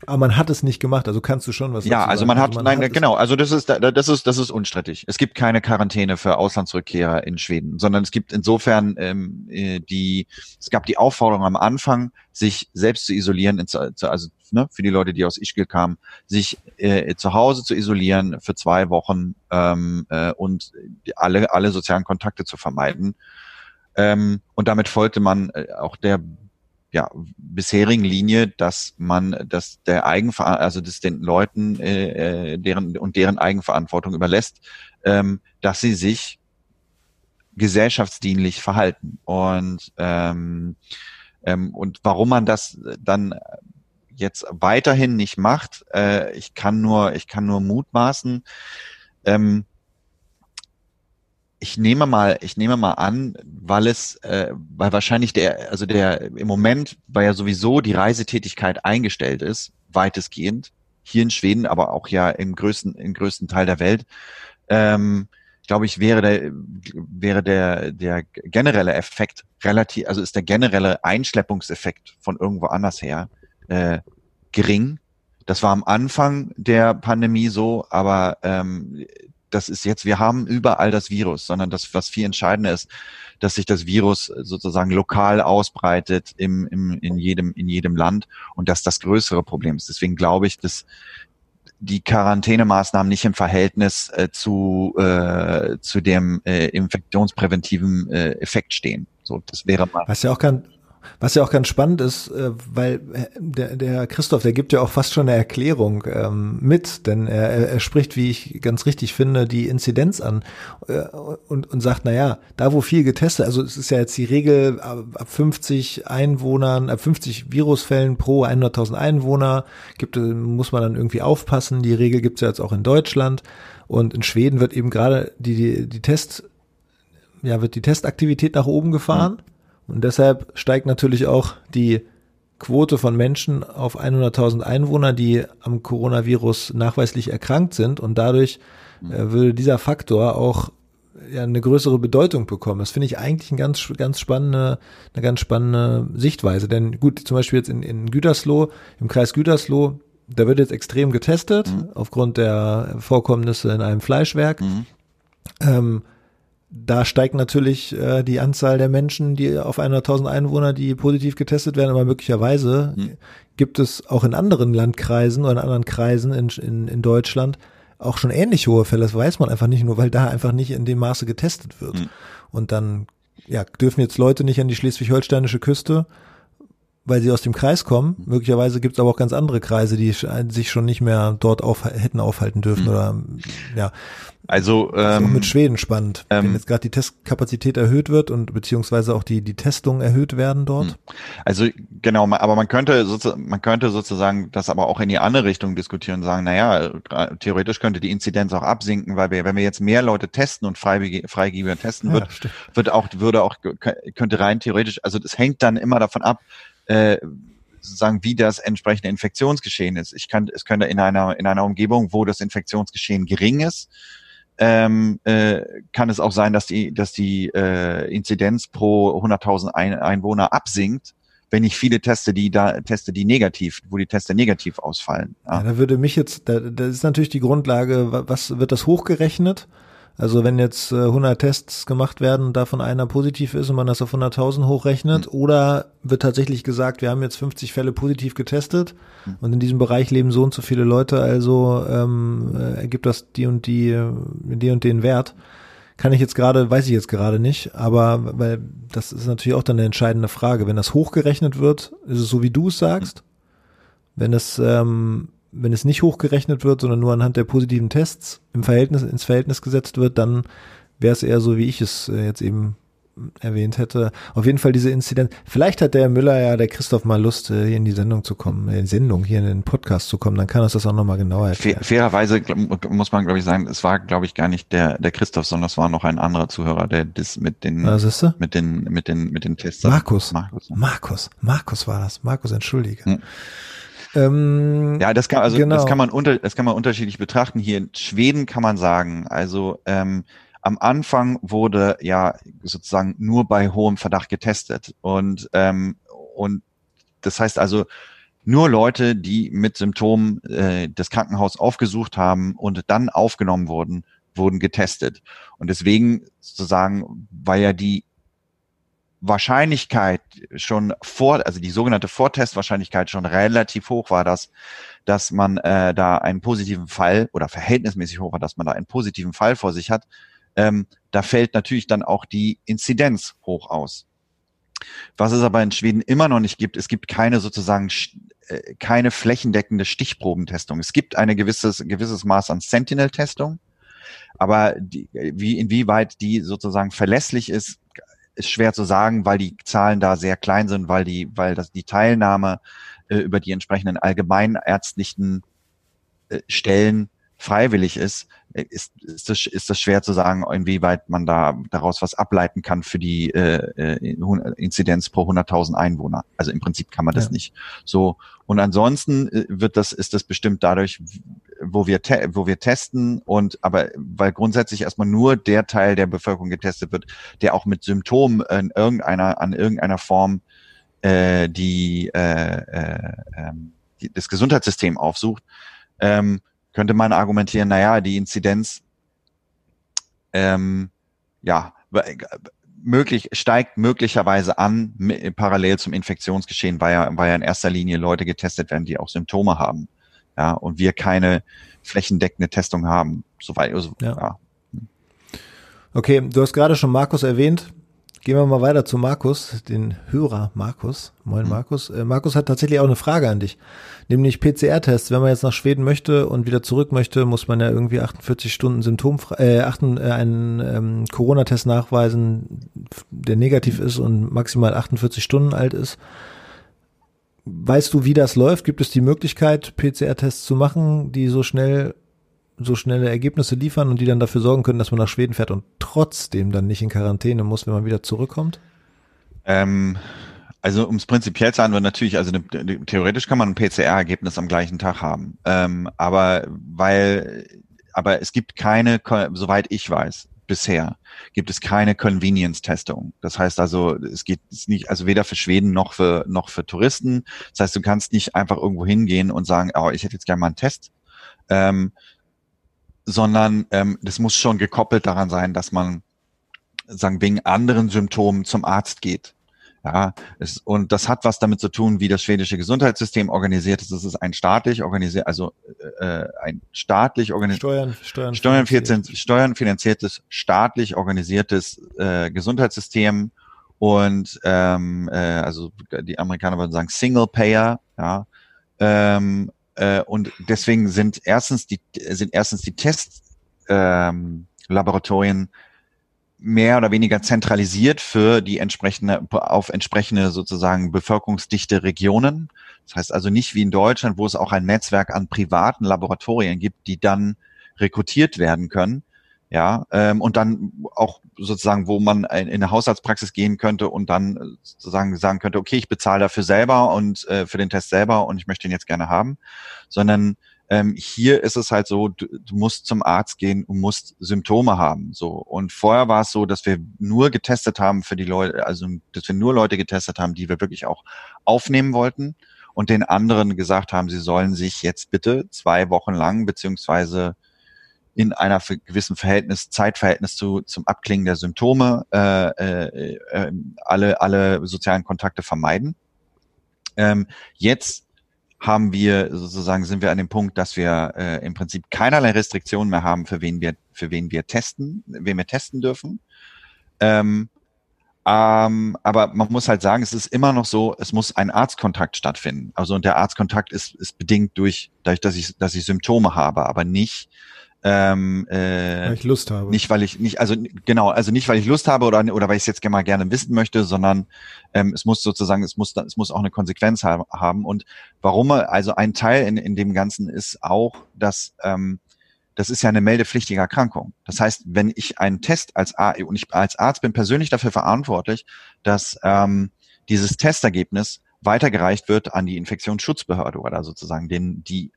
Aber man hat es nicht gemacht, also kannst du schon was Ja, also man hat, also man nein, hat genau, also das ist, das ist, das ist unstrittig. Es gibt keine Quarantäne für Auslandsrückkehrer in Schweden, sondern es gibt insofern ähm, äh, die, es gab die Aufforderung am Anfang, sich selbst zu isolieren, also ne, für die Leute, die aus Ischgl kamen, sich äh, zu Hause zu isolieren für zwei Wochen ähm, äh, und alle, alle sozialen Kontakte zu vermeiden. Ähm, und damit folgte man äh, auch der ja, bisherigen Linie, dass man, dass der Eigenver also dass den Leuten äh, äh, deren und deren Eigenverantwortung überlässt, ähm, dass sie sich gesellschaftsdienlich verhalten und ähm, ähm, und warum man das dann jetzt weiterhin nicht macht, äh, ich kann nur ich kann nur mutmaßen. Ähm, ich nehme mal, ich nehme mal an, weil es, äh, weil wahrscheinlich der, also der im Moment, weil ja sowieso die Reisetätigkeit eingestellt ist, weitestgehend, hier in Schweden, aber auch ja im größten, im größten Teil der Welt, ähm, glaube ich, wäre der, wäre der, der generelle Effekt relativ, also ist der generelle Einschleppungseffekt von irgendwo anders her äh, gering. Das war am Anfang der Pandemie so, aber ähm, das ist jetzt, wir haben überall das Virus, sondern das, was viel entscheidender ist, dass sich das Virus sozusagen lokal ausbreitet im, im, in, jedem, in jedem Land und dass das größere Problem ist. Deswegen glaube ich, dass die Quarantänemaßnahmen nicht im Verhältnis äh, zu, äh, zu dem äh, infektionspräventiven äh, Effekt stehen. So, das wäre mal. Was ja auch kein, Was ja auch ganz spannend ist, äh, weil äh, der, der Christoph, der gibt ja auch fast schon eine Erklärung ähm, mit, denn er, er spricht, wie ich ganz richtig finde, die Inzidenz an äh, und, und sagt, na ja, da wo viel getestet, also es ist ja jetzt die Regel ab 50 Einwohnern, ab 50 Virusfällen pro 100.000 Einwohner gibt, muss man dann irgendwie aufpassen. Die Regel gibt's ja jetzt auch in Deutschland und in Schweden wird eben gerade die, die, die Test ja, wird die Testaktivität nach oben gefahren. Mhm. Und deshalb steigt natürlich auch die Quote von Menschen auf 100.000 Einwohner, die am Coronavirus nachweislich erkrankt sind. Und dadurch äh, würde dieser Faktor auch ja, eine größere Bedeutung bekommen. Das finde ich eigentlich eine ganz, ganz spannende, eine ganz spannende Sichtweise. Denn gut, zum Beispiel jetzt in, in Gütersloh, im Kreis Gütersloh, da wird jetzt extrem getestet, mhm. aufgrund der Vorkommnisse in einem Fleischwerk. Mhm. Ähm, da steigt natürlich äh, die Anzahl der Menschen, die auf 100.000 Einwohner, die positiv getestet werden, aber möglicherweise mhm. gibt es auch in anderen Landkreisen oder in anderen Kreisen in, in, in Deutschland auch schon ähnlich hohe Fälle. Das weiß man einfach nicht, nur weil da einfach nicht in dem Maße getestet wird. Mhm. Und dann ja, dürfen jetzt Leute nicht an die schleswig-holsteinische Küste, weil sie aus dem Kreis kommen. Möglicherweise gibt es aber auch ganz andere Kreise, die sich schon nicht mehr dort auf, hätten aufhalten dürfen mhm. oder ja. Also ähm, mit Schweden spannend, ähm, wenn jetzt gerade die Testkapazität erhöht wird und beziehungsweise auch die die Testungen erhöht werden dort. Hm. Also genau, aber man könnte man könnte sozusagen das aber auch in die andere Richtung diskutieren und sagen, naja, theoretisch könnte die Inzidenz auch absinken, weil wir, wenn wir jetzt mehr Leute testen und Freigeber testen wird, ja, wird auch würde auch könnte rein theoretisch, also das hängt dann immer davon ab, äh, sozusagen, wie das entsprechende Infektionsgeschehen ist. Ich kann, es könnte in einer, in einer Umgebung, wo das Infektionsgeschehen gering ist, ähm, äh, kann es auch sein, dass die, dass die äh, Inzidenz pro 100.000 Ein Einwohner absinkt, wenn ich viele Teste, die da Teste, die negativ, wo die Teste negativ ausfallen. Ja, ja da würde mich jetzt, da, da ist natürlich die Grundlage, was wird das hochgerechnet? Also wenn jetzt äh, 100 Tests gemacht werden, davon einer positiv ist und man das auf 100.000 hochrechnet, mhm. oder wird tatsächlich gesagt, wir haben jetzt 50 Fälle positiv getestet mhm. und in diesem Bereich leben so und so viele Leute, also ähm, äh, ergibt das die und die, äh, die und den Wert. Kann ich jetzt gerade, weiß ich jetzt gerade nicht, aber weil das ist natürlich auch dann eine entscheidende Frage. Wenn das hochgerechnet wird, ist es so, wie du es sagst. Mhm. Wenn es ähm, wenn es nicht hochgerechnet wird, sondern nur anhand der positiven Tests im Verhältnis, ins Verhältnis gesetzt wird, dann wäre es eher so, wie ich es äh, jetzt eben erwähnt hätte. Auf jeden Fall diese Inzidenz. Vielleicht hat der Müller ja, der Christoph mal Lust, äh, hier in die Sendung zu kommen, in die Sendung, hier in den Podcast zu kommen, dann kann uns das auch nochmal genauer erklären. Fairerweise muss man, glaube ich, sagen, es war, glaube ich, gar nicht der, der Christoph, sondern es war noch ein anderer Zuhörer, der das mit den, Was mit den, mit den, mit den Tests. Markus. Markus. Markus. Markus war das. Markus, entschuldige. Hm. Ähm, ja, das kann also genau. das kann man unter das kann man unterschiedlich betrachten. Hier in Schweden kann man sagen, also ähm, am Anfang wurde ja sozusagen nur bei hohem Verdacht getestet und ähm, und das heißt also nur Leute, die mit Symptomen äh, das Krankenhaus aufgesucht haben und dann aufgenommen wurden, wurden getestet. Und deswegen sozusagen war ja die Wahrscheinlichkeit schon vor, also die sogenannte Vortestwahrscheinlichkeit schon relativ hoch war, dass, dass man äh, da einen positiven Fall oder verhältnismäßig hoch war, dass man da einen positiven Fall vor sich hat, ähm, da fällt natürlich dann auch die Inzidenz hoch aus. Was es aber in Schweden immer noch nicht gibt, es gibt keine sozusagen äh, keine flächendeckende Stichprobentestung. Es gibt eine gewisses gewisses Maß an Sentinel-Testung, aber die, wie inwieweit die sozusagen verlässlich ist, ist schwer zu sagen, weil die Zahlen da sehr klein sind, weil die, weil das die Teilnahme äh, über die entsprechenden allgemeinärztlichen äh, Stellen freiwillig ist, äh, ist, ist, das, ist das schwer zu sagen, inwieweit man da daraus was ableiten kann für die äh, äh Inzidenz pro 100.000 Einwohner. Also im Prinzip kann man das ja. nicht. So und ansonsten äh, wird das ist das bestimmt dadurch, wo wir wo wir testen und aber weil grundsätzlich erstmal nur der Teil der Bevölkerung getestet wird, der auch mit Symptomen in irgendeiner an irgendeiner Form äh, die, äh, äh, ähm, die das Gesundheitssystem aufsucht. Ähm, könnte man argumentieren, naja, die Inzidenz ähm, ja, möglich, steigt möglicherweise an, parallel zum Infektionsgeschehen, weil ja, weil ja in erster Linie Leute getestet werden, die auch Symptome haben. Ja, und wir keine flächendeckende Testung haben. Soweit, also, ja. ja. Okay, du hast gerade schon Markus erwähnt. Gehen wir mal weiter zu Markus, den Hörer Markus. Moin mhm. Markus. Äh, Markus hat tatsächlich auch eine Frage an dich, nämlich PCR-Tests. Wenn man jetzt nach Schweden möchte und wieder zurück möchte, muss man ja irgendwie 48 Stunden symptomfrei, äh, achten, äh, einen ähm, Corona-Test nachweisen, der negativ ist und maximal 48 Stunden alt ist. Weißt du, wie das läuft? Gibt es die Möglichkeit, PCR-Tests zu machen, die so schnell so schnelle Ergebnisse liefern und die dann dafür sorgen können, dass man nach Schweden fährt und trotzdem dann nicht in Quarantäne muss, wenn man wieder zurückkommt? Ähm, also um es prinzipiell zu wir natürlich, also ne, ne, theoretisch kann man ein PCR-Ergebnis am gleichen Tag haben. Ähm, aber weil, aber es gibt keine, soweit ich weiß, bisher gibt es keine Convenience-Testung. Das heißt also, es geht nicht, also weder für Schweden noch für noch für Touristen. Das heißt, du kannst nicht einfach irgendwo hingehen und sagen, oh, ich hätte jetzt gerne mal einen Test. Ähm, sondern ähm, das muss schon gekoppelt daran sein, dass man sagen wegen anderen Symptomen zum Arzt geht. Ja, es, und das hat was damit zu tun, wie das schwedische Gesundheitssystem organisiert ist. Es ist ein staatlich organisiert, also äh, ein staatlich organisiertes Steuern, Steuern, Steuern, finanziert. Steuern finanziertes, staatlich organisiertes äh, Gesundheitssystem und ähm, äh, also die Amerikaner würden sagen Single Payer, ja, ähm, äh, und deswegen sind erstens die, sind erstens die Testlaboratorien ähm, mehr oder weniger zentralisiert für die entsprechende, auf entsprechende sozusagen bevölkerungsdichte Regionen. Das heißt also nicht wie in Deutschland, wo es auch ein Netzwerk an privaten Laboratorien gibt, die dann rekrutiert werden können, ja, ähm, und dann auch sozusagen, wo man in eine Hausarztpraxis gehen könnte und dann äh, sozusagen sagen könnte, okay, ich bezahle dafür selber und äh, für den Test selber und ich möchte ihn jetzt gerne haben, sondern ähm, hier ist es halt so, du, du musst zum Arzt gehen und musst Symptome haben. So und vorher war es so, dass wir nur getestet haben für die Leute, also dass wir nur Leute getestet haben, die wir wirklich auch aufnehmen wollten und den anderen gesagt haben, sie sollen sich jetzt bitte zwei Wochen lang beziehungsweise in einer gewissen Verhältnis, Zeitverhältnis zu, zum Abklingen der Symptome äh, äh, äh, alle, alle sozialen Kontakte vermeiden. Ähm, jetzt haben wir sozusagen sind wir an dem Punkt, dass wir äh, im Prinzip keinerlei Restriktionen mehr haben, für wen wir für wen wir testen, wen wir testen dürfen. Ähm, ähm, aber man muss halt sagen, es ist immer noch so, es muss ein Arztkontakt stattfinden. Also und der Arztkontakt ist, ist bedingt durch, dadurch, dass ich, dass ich Symptome habe, aber nicht ähm, äh, weil ich Lust habe. Nicht, weil ich nicht, also genau, also nicht, weil ich Lust habe oder, oder weil ich es jetzt mal gerne wissen möchte, sondern ähm, es muss sozusagen, es muss, es muss auch eine Konsequenz haben. Und warum, also ein Teil in, in dem Ganzen ist auch, dass ähm, das ist ja eine meldepflichtige Erkrankung. Das heißt, wenn ich einen Test als Arzt, und ich als Arzt bin persönlich dafür verantwortlich, dass ähm, dieses Testergebnis weitergereicht wird an die Infektionsschutzbehörde oder sozusagen den, die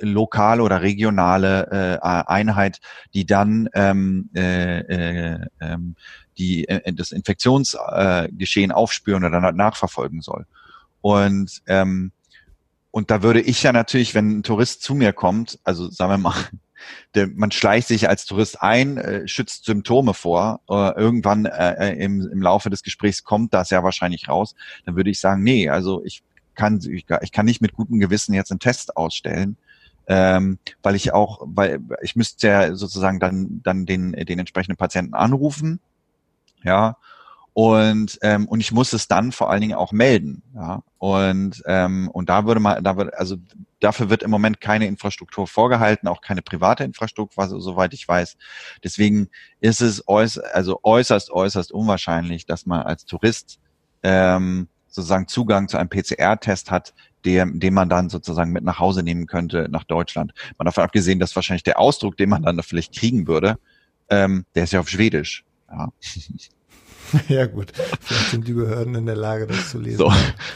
lokale oder regionale äh, Einheit, die dann ähm, äh, äh, ähm, die äh, das Infektionsgeschehen äh, aufspüren oder nachverfolgen soll. Und ähm, und da würde ich ja natürlich, wenn ein Tourist zu mir kommt, also sagen wir mal, der, man schleicht sich als Tourist ein, äh, schützt Symptome vor, äh, irgendwann äh, äh im, im Laufe des Gesprächs kommt das ja wahrscheinlich raus, dann würde ich sagen, nee, also ich kann, ich kann nicht mit gutem Gewissen jetzt einen Test ausstellen, ähm, weil ich auch, weil ich müsste ja sozusagen dann dann den den entsprechenden Patienten anrufen, ja, und ähm, und ich muss es dann vor allen Dingen auch melden, ja, und ähm, und da würde man, da wird also dafür wird im Moment keine Infrastruktur vorgehalten, auch keine private Infrastruktur, soweit ich weiß. Deswegen ist es äußerst, also äußerst äußerst unwahrscheinlich, dass man als Tourist ähm, sozusagen Zugang zu einem PCR-Test hat, den, den man dann sozusagen mit nach Hause nehmen könnte nach Deutschland. Man davon abgesehen, dass wahrscheinlich der Ausdruck, den man dann da vielleicht kriegen würde, ähm, der ist ja auf Schwedisch. Ja. Ja gut, vielleicht sind die Behörden in der Lage, das zu lesen. So,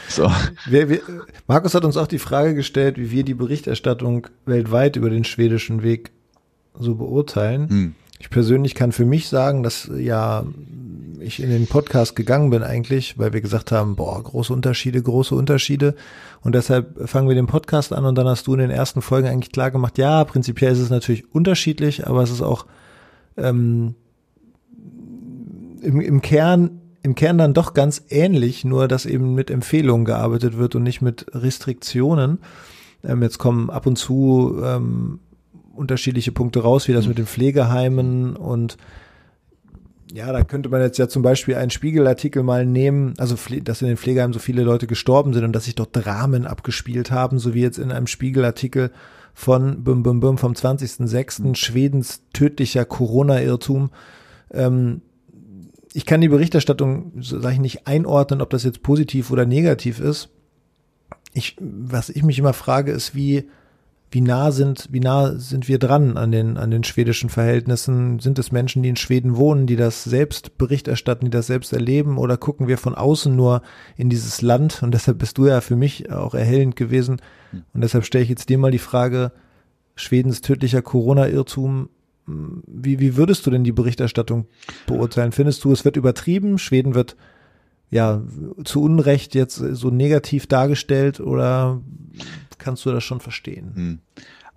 so. Wir, wir, Markus hat uns auch die Frage gestellt, wie wir die Berichterstattung weltweit über den schwedischen Weg so beurteilen. Hm. Ich persönlich kann für mich sagen, dass ja ich in den Podcast gegangen bin eigentlich, weil wir gesagt haben, boah, große Unterschiede, große Unterschiede. Und deshalb fangen wir den Podcast an und dann hast du in den ersten Folgen eigentlich klar gemacht, ja, prinzipiell ist es natürlich unterschiedlich, aber es ist auch ähm, im, im Kern im Kern dann doch ganz ähnlich, nur dass eben mit Empfehlungen gearbeitet wird und nicht mit Restriktionen. Ähm, jetzt kommen ab und zu ähm, unterschiedliche Punkte raus, wie das mit den Pflegeheimen und Ja, da könnte man jetzt ja zum Beispiel einen Spiegelartikel mal nehmen, also dass in den Pflegeheimen so viele Leute gestorben sind und dass sich dort Dramen abgespielt haben, so wie jetzt in einem Spiegelartikel von Bum Bum Bum vom 20.06. Mhm. Schwedens tödlicher Corona-Irrtum. Ähm, ich kann die Berichterstattung, sage ich nicht, einordnen, ob das jetzt positiv oder negativ ist. Ich, was ich mich immer frage, ist, wie wie nah sind, wie nah sind wir dran an den, an den schwedischen Verhältnissen? Sind es Menschen, die in Schweden wohnen, die das selbst Bericht erstatten, die das selbst erleben? Oder gucken wir von außen nur in dieses Land? Und deshalb bist du ja für mich auch erhellend gewesen. Und deshalb stelle ich jetzt dir mal die Frage, Schwedens tödlicher Corona-Irrtum, wie, wie würdest du denn die Berichterstattung beurteilen? Findest du, es wird übertrieben? Schweden wird ja zu Unrecht jetzt so negativ dargestellt oder kannst du das schon verstehen. Hm.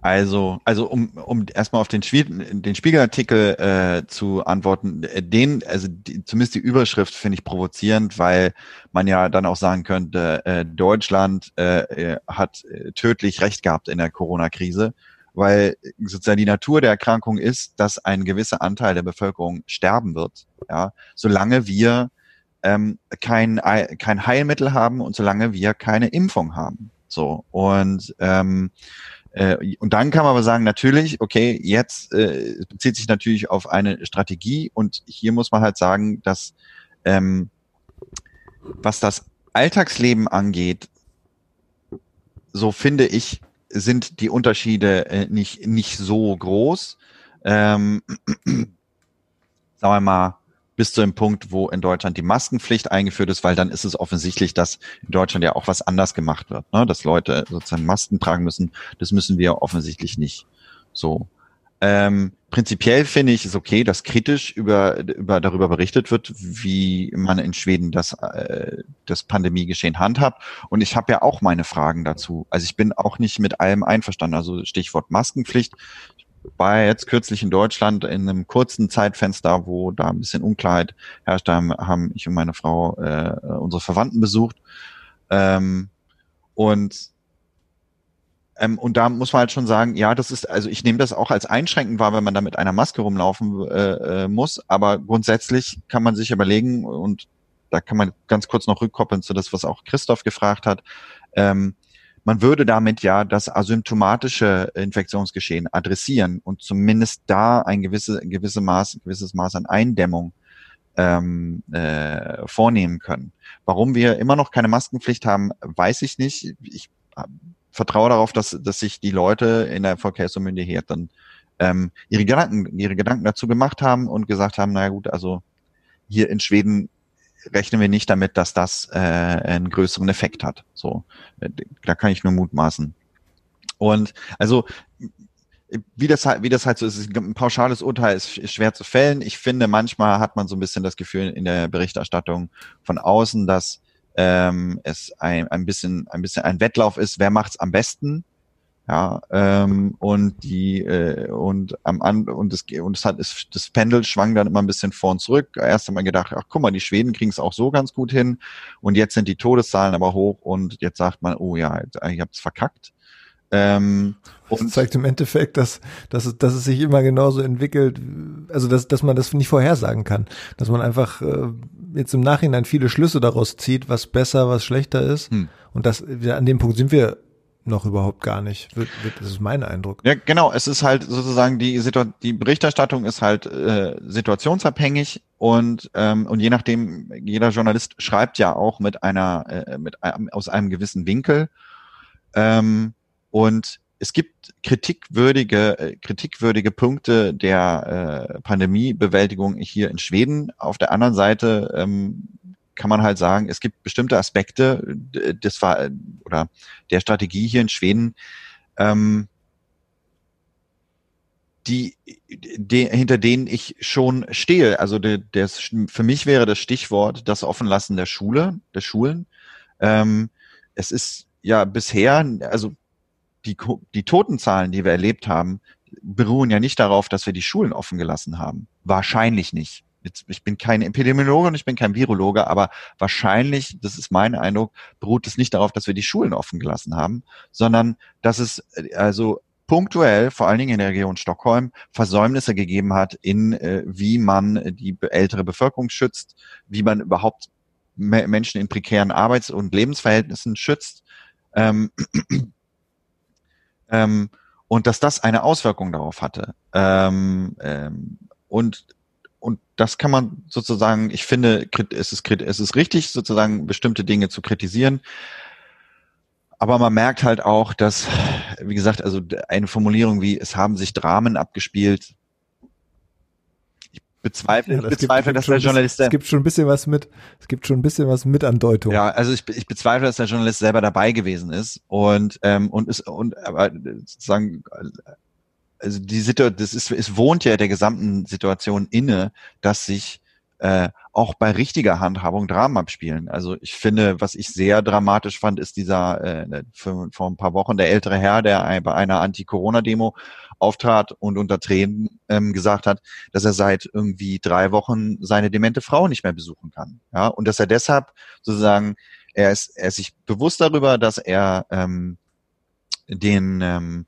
Also, also um, um erstmal auf den, den Spiegelartikel äh, zu antworten, äh, den, also die, zumindest die Überschrift finde ich provozierend, weil man ja dann auch sagen könnte, äh, Deutschland äh, äh hat äh, tödlich recht gehabt in der Corona-Krise, weil sozusagen die Natur der Erkrankung ist, dass ein gewisser Anteil der Bevölkerung sterben wird, ja, solange wir ähm, kein, kein Heilmittel haben und solange wir keine Impfung haben. So und ähm, äh, und dann kann man aber sagen, natürlich, okay, jetzt äh, bezieht sich natürlich auf eine Strategie und hier muss man halt sagen, dass ähm, was das Alltagsleben angeht, so finde ich, sind die Unterschiede äh, nicht nicht so groß. Ähm, sagen wir mal, bis zu dem Punkt, wo in Deutschland die Maskenpflicht eingeführt ist, weil dann ist es offensichtlich, dass in Deutschland ja auch was anders gemacht wird, ne? dass Leute sozusagen Masken tragen müssen. Das müssen wir offensichtlich nicht. So. Ähm, prinzipiell finde ich es okay, dass kritisch über, über darüber berichtet wird, wie man in Schweden das, äh, das Pandemiegeschehen handhabt. Und ich habe ja auch meine Fragen dazu. Also ich bin auch nicht mit allem einverstanden. Also Stichwort Maskenpflicht war jetzt kürzlich in Deutschland in einem kurzen Zeitfenster, wo da ein bisschen Unklarheit herrscht, da haben ich und meine Frau äh, unsere Verwandten besucht. Ähm, und ähm, und da muss man halt schon sagen, ja, das ist, also ich nehme das auch als einschränkend wahr, wenn man da mit einer Maske rumlaufen äh, äh, muss. Aber grundsätzlich kann man sich überlegen, und da kann man ganz kurz noch rückkoppeln zu das, was auch Christoph gefragt hat. Ähm, man würde damit ja das asymptomatische Infektionsgeschehen adressieren und zumindest da ein gewisse, gewisse Maß, gewisses Maß an Eindämmung ähm, äh, vornehmen können. Warum wir immer noch keine Maskenpflicht haben, weiß ich nicht. Ich äh, vertraue darauf, dass, dass sich die Leute in der Verkehrsmyndigkeit dann ähm, ihre Gedanken, ihre Gedanken dazu gemacht haben und gesagt haben, naja gut, also hier in Schweden rechnen wir nicht damit, dass das äh, einen größeren Effekt hat. So, äh, da kann ich nur mutmaßen. Und also wie das halt, wie das halt so ist, ein pauschales Urteil ist, schwer zu fällen. Ich finde, manchmal hat man so ein bisschen das Gefühl in der Berichterstattung von außen, dass ähm, es ein, ein bisschen, ein bisschen ein Wettlauf ist, wer macht's am besten ja, ähm, und die äh, und am an und es und es hat es, das Pendel schwang dann immer ein bisschen vor und zurück. Erst einmal gedacht, ach guck mal, die Schweden kriegen es auch so ganz gut hin und jetzt sind die Todeszahlen aber hoch und jetzt sagt man, oh ja, ich hab's verkackt. Ähm, und das zeigt im Endeffekt, dass, dass, es, dass es sich immer genauso entwickelt, also dass, dass man das nicht vorhersagen kann. Dass man einfach äh, jetzt im Nachhinein viele Schlüsse daraus zieht, was besser, was schlechter ist. Hm. Und das, an dem Punkt sind wir noch überhaupt gar nicht. Das ist mein Eindruck. Ja, genau. Es ist halt sozusagen die Situ die Berichterstattung ist halt äh, situationsabhängig und ähm, und je nachdem jeder Journalist schreibt ja auch mit einer äh, mit einem, aus einem gewissen Winkel ähm, und es gibt kritikwürdige äh, kritikwürdige Punkte der äh, Pandemiebewältigung hier in Schweden. Auf der anderen Seite ähm, kann man halt sagen, es gibt bestimmte Aspekte des oder der Strategie hier in Schweden, ähm, die, die, hinter denen ich schon stehe. Also der, der, für mich wäre das Stichwort das Offenlassen der Schule, der Schulen. Ähm, es ist ja bisher, also die, die Totenzahlen, die wir erlebt haben, beruhen ja nicht darauf, dass wir die Schulen offen gelassen haben. Wahrscheinlich nicht jetzt, ich bin kein Epidemiologe und ich bin kein Virologe, aber wahrscheinlich, das ist mein Eindruck, beruht es nicht darauf, dass wir die Schulen offen gelassen haben, sondern dass es äh, also punktuell, vor allen Dingen in der Region Stockholm, Versäumnisse gegeben hat in, äh, wie man die ältere Bevölkerung schützt, wie man überhaupt Menschen in prekären Arbeits- und Lebensverhältnissen schützt. Ähm, ähm, und dass das eine Auswirkung darauf hatte. Ähm, ähm, und und das kann man sozusagen, ich finde, es ist, es ist richtig, sozusagen bestimmte Dinge zu kritisieren. Aber man merkt halt auch, dass, wie gesagt, also eine Formulierung wie, es haben sich Dramen abgespielt, bezweifle, ja, ich bezweifle, gibt, dass der Journalist. Es gibt schon ein bisschen was mit, es gibt schon ein bisschen was mit Andeutung. Ja, also ich, ich bezweifle, dass der Journalist selber dabei gewesen ist und ähm, und ist und aber sozusagen also die Situation, das ist, es wohnt ja der gesamten Situation inne, dass sich äh, auch bei richtiger Handhabung Dramen abspielen. Also ich finde, was ich sehr dramatisch fand, ist dieser äh, für, vor ein paar Wochen der ältere Herr, der bei einer Anti-Corona-Demo auftrat und unter Tränen ähm, gesagt hat, dass er seit irgendwie drei Wochen seine demente Frau nicht mehr besuchen kann. Ja, und dass er deshalb sozusagen, er ist, er ist sich bewusst darüber, dass er ähm, den ähm,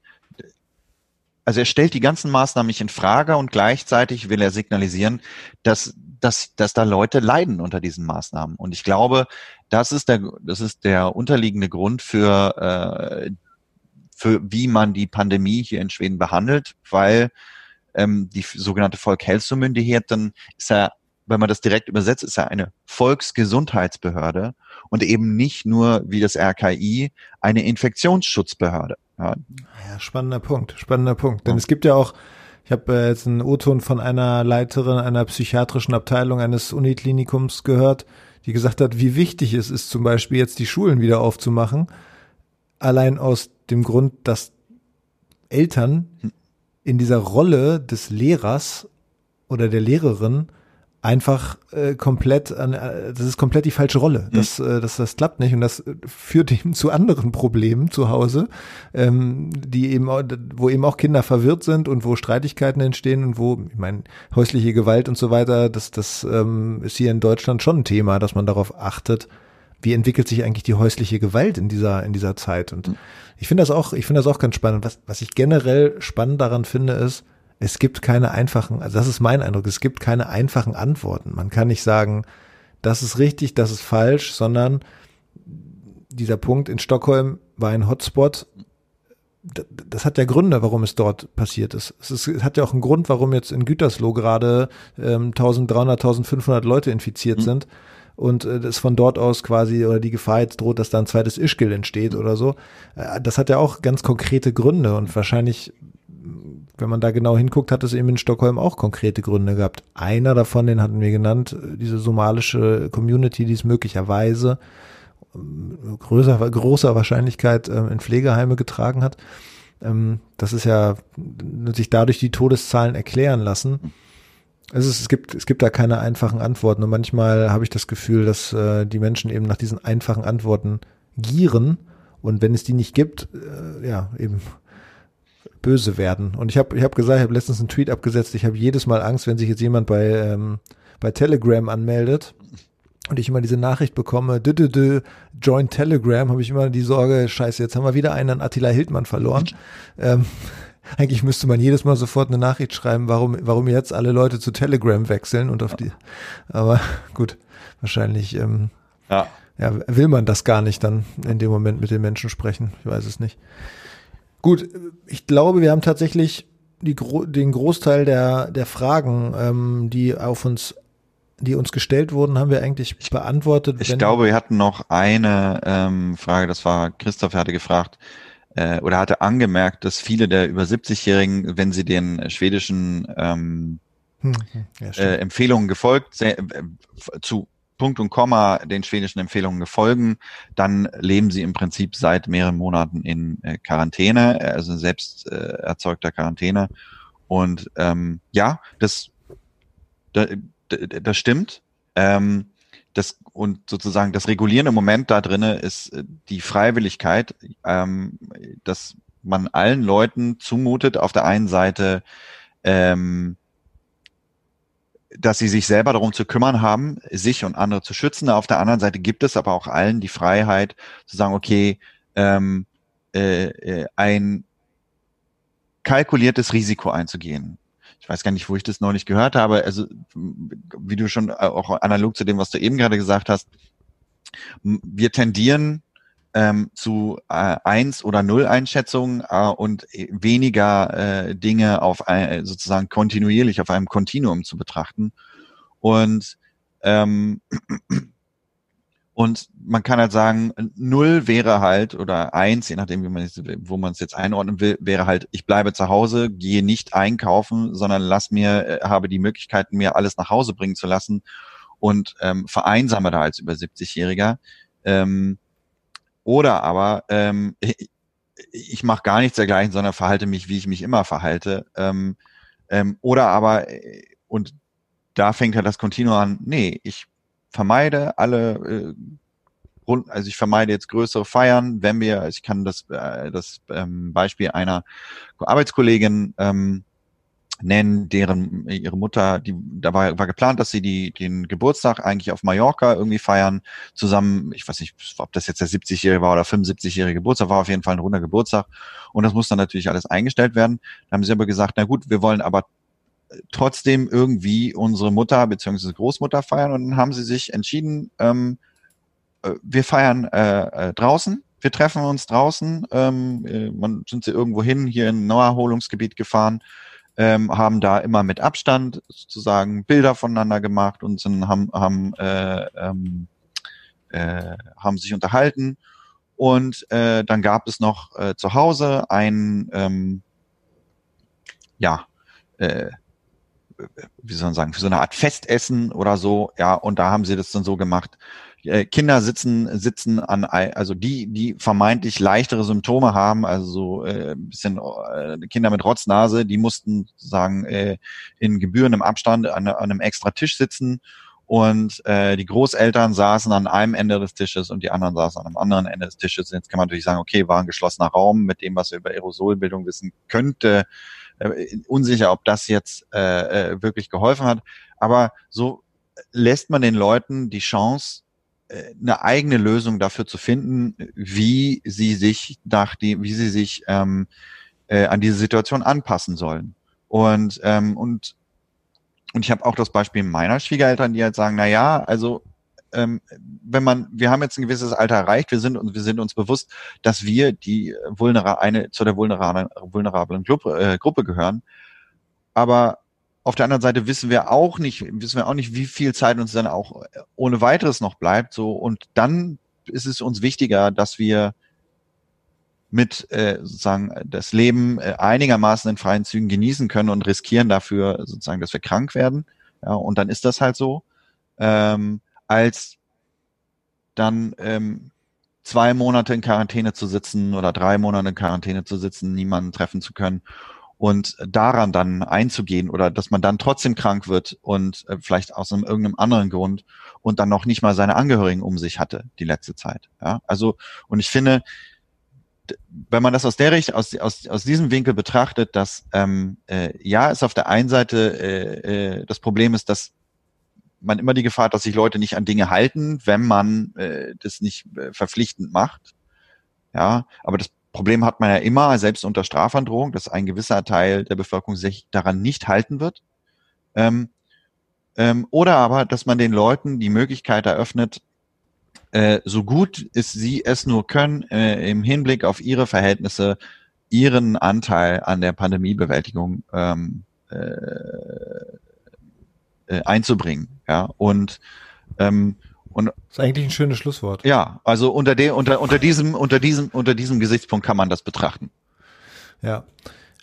also er stellt die ganzen Maßnahmen nicht in Frage und gleichzeitig will er signalisieren, dass, dass, dass da Leute leiden unter diesen Maßnahmen. Und ich glaube, das ist der, das ist der unterliegende Grund für, äh, für wie man die Pandemie hier in Schweden behandelt, weil ähm, die sogenannte Volkhälsomyndigheten ist ja, wenn man das direkt übersetzt, ist ja eine Volksgesundheitsbehörde und eben nicht nur wie das RKI eine Infektionsschutzbehörde. Ja. ja, spannender Punkt, spannender Punkt. Denn ja. es gibt ja auch, ich habe äh, jetzt einen O-Ton von einer Leiterin einer psychiatrischen Abteilung eines Uniklinikums gehört, die gesagt hat, wie wichtig es ist, zum Beispiel jetzt die Schulen wieder aufzumachen. Allein aus dem Grund, dass Eltern hm. in dieser Rolle des Lehrers oder der Lehrerin einfach äh, komplett an, äh, das ist komplett die falsche Rolle. Mhm. Das, äh, das, das klappt nicht und das führt eben zu anderen Problemen zu Hause, ähm, die eben, wo eben auch Kinder verwirrt sind und wo Streitigkeiten entstehen und wo, ich meine, häusliche Gewalt und so weiter, das, das ähm, ist hier in Deutschland schon ein Thema, dass man darauf achtet, wie entwickelt sich eigentlich die häusliche Gewalt in dieser, in dieser Zeit. Und mhm. ich finde das auch, ich finde das auch ganz spannend. Was, was ich generell spannend daran finde, ist, es gibt keine einfachen, also das ist mein Eindruck, es gibt keine einfachen Antworten. Man kann nicht sagen, das ist richtig, das ist falsch, sondern dieser Punkt in Stockholm war ein Hotspot. Das hat ja Gründe, warum es dort passiert ist. Es, ist, es hat ja auch einen Grund, warum jetzt in Gütersloh gerade ähm, 1300, 1500 Leute infiziert mhm. sind und äh, das von dort aus quasi oder die Gefahr jetzt droht, dass da ein zweites Ischgl entsteht oder so. Äh, das hat ja auch ganz konkrete Gründe und wahrscheinlich wenn man da genau hinguckt, hat es eben in Stockholm auch konkrete Gründe gehabt. Einer davon, den hatten wir genannt, diese somalische Community, die es möglicherweise ähm, größer, großer Wahrscheinlichkeit ähm, in Pflegeheime getragen hat. Ähm, das ist ja sich dadurch die Todeszahlen erklären lassen. Es, ist, es, gibt, es gibt da keine einfachen Antworten und manchmal habe ich das Gefühl, dass äh, die Menschen eben nach diesen einfachen Antworten gieren und wenn es die nicht gibt, äh, ja, eben böse werden. Und ich habe ich hab gesagt, ich habe letztens einen Tweet abgesetzt, ich habe jedes Mal Angst, wenn sich jetzt jemand bei, ähm, bei Telegram anmeldet und ich immer diese Nachricht bekomme, dü, dü, dü, join Telegram, habe ich immer die Sorge, scheiße, jetzt haben wir wieder einen an Attila Hildmann verloren. ähm, eigentlich müsste man jedes Mal sofort eine Nachricht schreiben, warum, warum jetzt alle Leute zu Telegram wechseln und auf die, aber gut, wahrscheinlich, ähm, ja. ja, will man das gar nicht dann in dem Moment mit den Menschen sprechen. Ich weiß es nicht. Gut, ich glaube, wir haben tatsächlich die, den Großteil der, der Fragen, ähm, die auf uns, die uns gestellt wurden, haben wir eigentlich beantwortet. Ich glaube, wir hatten noch eine ähm, Frage, das war Christoph hatte gefragt äh, oder hatte angemerkt, dass viele der über 70-Jährigen, wenn sie den schwedischen ähm, hm, hm ja, äh, Empfehlungen gefolgt, sehr, äh, zu Punkt und Komma den schwedischen Empfehlungen folgen, dann leben sie im Prinzip seit mehreren Monaten in äh, Quarantäne, also selbst äh, erzeugter Quarantäne. Und ähm, ja, das, da, das stimmt. Ähm, das, und sozusagen das regulierende Moment da drinne ist äh, die Freiwilligkeit, ähm, dass man allen Leuten zumutet, auf der einen Seite ähm, dass sie sich selber darum zu kümmern haben, sich und andere zu schützen. Auf der anderen Seite gibt es aber auch allen die Freiheit zu sagen, okay, ähm, äh, äh ein kalkuliertes Risiko einzugehen. Ich weiß gar nicht, wo ich das nicht gehört habe. Also, wie du schon auch analog zu dem, was du eben gerade gesagt hast, wir tendieren ähm, zu äh, eins oder null Einschätzungen äh, und weniger äh, Dinge auf ein, sozusagen kontinuierlich auf einem Kontinuum zu betrachten. Und ähm, und man kann halt sagen, null wäre halt, oder eins, je nachdem, wie man es, wo man es jetzt einordnen will, wäre halt, ich bleibe zu Hause, gehe nicht einkaufen, sondern lass mir, äh, habe die Möglichkeit, mir alles nach Hause bringen zu lassen und ähm, vereinsame da als über 70-Jähriger. Ähm, oder aber ähm, ich, ich mache gar nichts dergleichen, sondern verhalte mich, wie ich mich immer verhalte. Ähm, ähm, oder aber, äh, und da fängt halt das Kontinuum an, nee, ich vermeide alle äh, also ich vermeide jetzt größere Feiern, wenn wir, ich kann das, äh, das ähm, Beispiel einer Arbeitskollegin ähm, nennen, deren ihre Mutter, die da war, war geplant, dass sie die den Geburtstag eigentlich auf Mallorca irgendwie feiern, zusammen, ich weiß nicht, ob das jetzt der 70-jährige war oder 75-jährige Geburtstag, war auf jeden Fall ein runder Geburtstag. Und das muss dann natürlich alles eingestellt werden. Da haben sie aber gesagt, na gut, wir wollen aber trotzdem irgendwie unsere Mutter beziehungsweise Großmutter feiern. Und dann haben sie sich entschieden, ähm, äh, wir feiern äh, äh, draußen, wir treffen uns draußen, ähm, äh, man sind sie irgendwo hin, hier in ein Naherholungsgebiet gefahren, ähm, haben da immer mit Abstand sozusagen Bilder voneinander gemacht und sind, haben, haben, äh, ähm, äh, haben sich unterhalten. Und äh, dann gab es noch äh, zu Hause ein, ähm, ja, äh, wie soll man sagen, für so eine Art Festessen oder so, ja, und da haben sie das dann so gemacht, äh, Kinder sitzen, sitzen an, also die, die vermeintlich leichtere Symptome haben, also so äh, bisschen äh, Kinder mit Rotznase, die mussten sagen äh, in gebührendem Abstand an, an einem extra Tisch sitzen und äh, die Großeltern saßen an einem Ende des Tisches und die anderen saßen an einem anderen Ende des Tisches. Jetzt kann man natürlich sagen, okay, war ein geschlossener Raum mit dem, was wir über Aerosolbildung wissen könnte. Äh, unsicher, ob das jetzt äh, äh wirklich geholfen hat. Aber so lässt man den Leuten die Chance, äh, eine eigene Lösung dafür zu finden, wie sie sich nach die, wie sie sich ähm, äh, an diese Situation anpassen sollen. Und ähm, und und ich habe auch das Beispiel meiner Schwiegereltern, die halt sagen, na ja, also ähm, wenn man, wir haben jetzt ein gewisses Alter erreicht, wir sind und wir sind uns bewusst, dass wir die vulnera eine zu der vulnerablen, vulnerablen Gruppe, äh, Gruppe gehören. Aber auf der anderen Seite wissen wir auch nicht, wissen wir auch nicht, wie viel Zeit uns dann auch ohne weiteres noch bleibt. So und dann ist es uns wichtiger, dass wir mit äh, sozusagen das Leben äh, einigermaßen in freien Zügen genießen können und riskieren dafür sozusagen, dass wir krank werden. Ja, und dann ist das halt so, ähm, als dann ähm, zwei Monate in Quarantäne zu sitzen oder drei Monate in Quarantäne zu sitzen, niemanden treffen zu können und daran dann einzugehen oder dass man dann trotzdem krank wird und äh, vielleicht aus einem irgendeinem anderen Grund und dann noch nicht mal seine Angehörigen um sich hatte die letzte Zeit. Ja, also und ich finde, wenn man das aus der Richtung, aus, aus, aus diesem Winkel betrachtet, dass ähm, äh, ja, es auf der einen Seite äh, äh, das Problem ist, dass man immer die Gefahr hat, dass sich Leute nicht an Dinge halten, wenn man äh, das nicht äh, verpflichtend macht. Ja, aber das Problem hat man ja immer, selbst unter Strafandrohung, dass ein gewisser Teil der Bevölkerung sich daran nicht halten wird. Ähm, ähm, oder aber, dass man den Leuten die Möglichkeit eröffnet, äh, so gut ist sie es nur können, äh, im Hinblick auf ihre Verhältnisse, ihren Anteil an der Pandemiebewältigung ähm, äh, äh, einzubringen. Ja, und ähm, und das ist eigentlich ein schönes Schlusswort. Ja, also unter dem, unter, unter diesem, unter diesem, unter diesem Gesichtspunkt kann man das betrachten. Ja.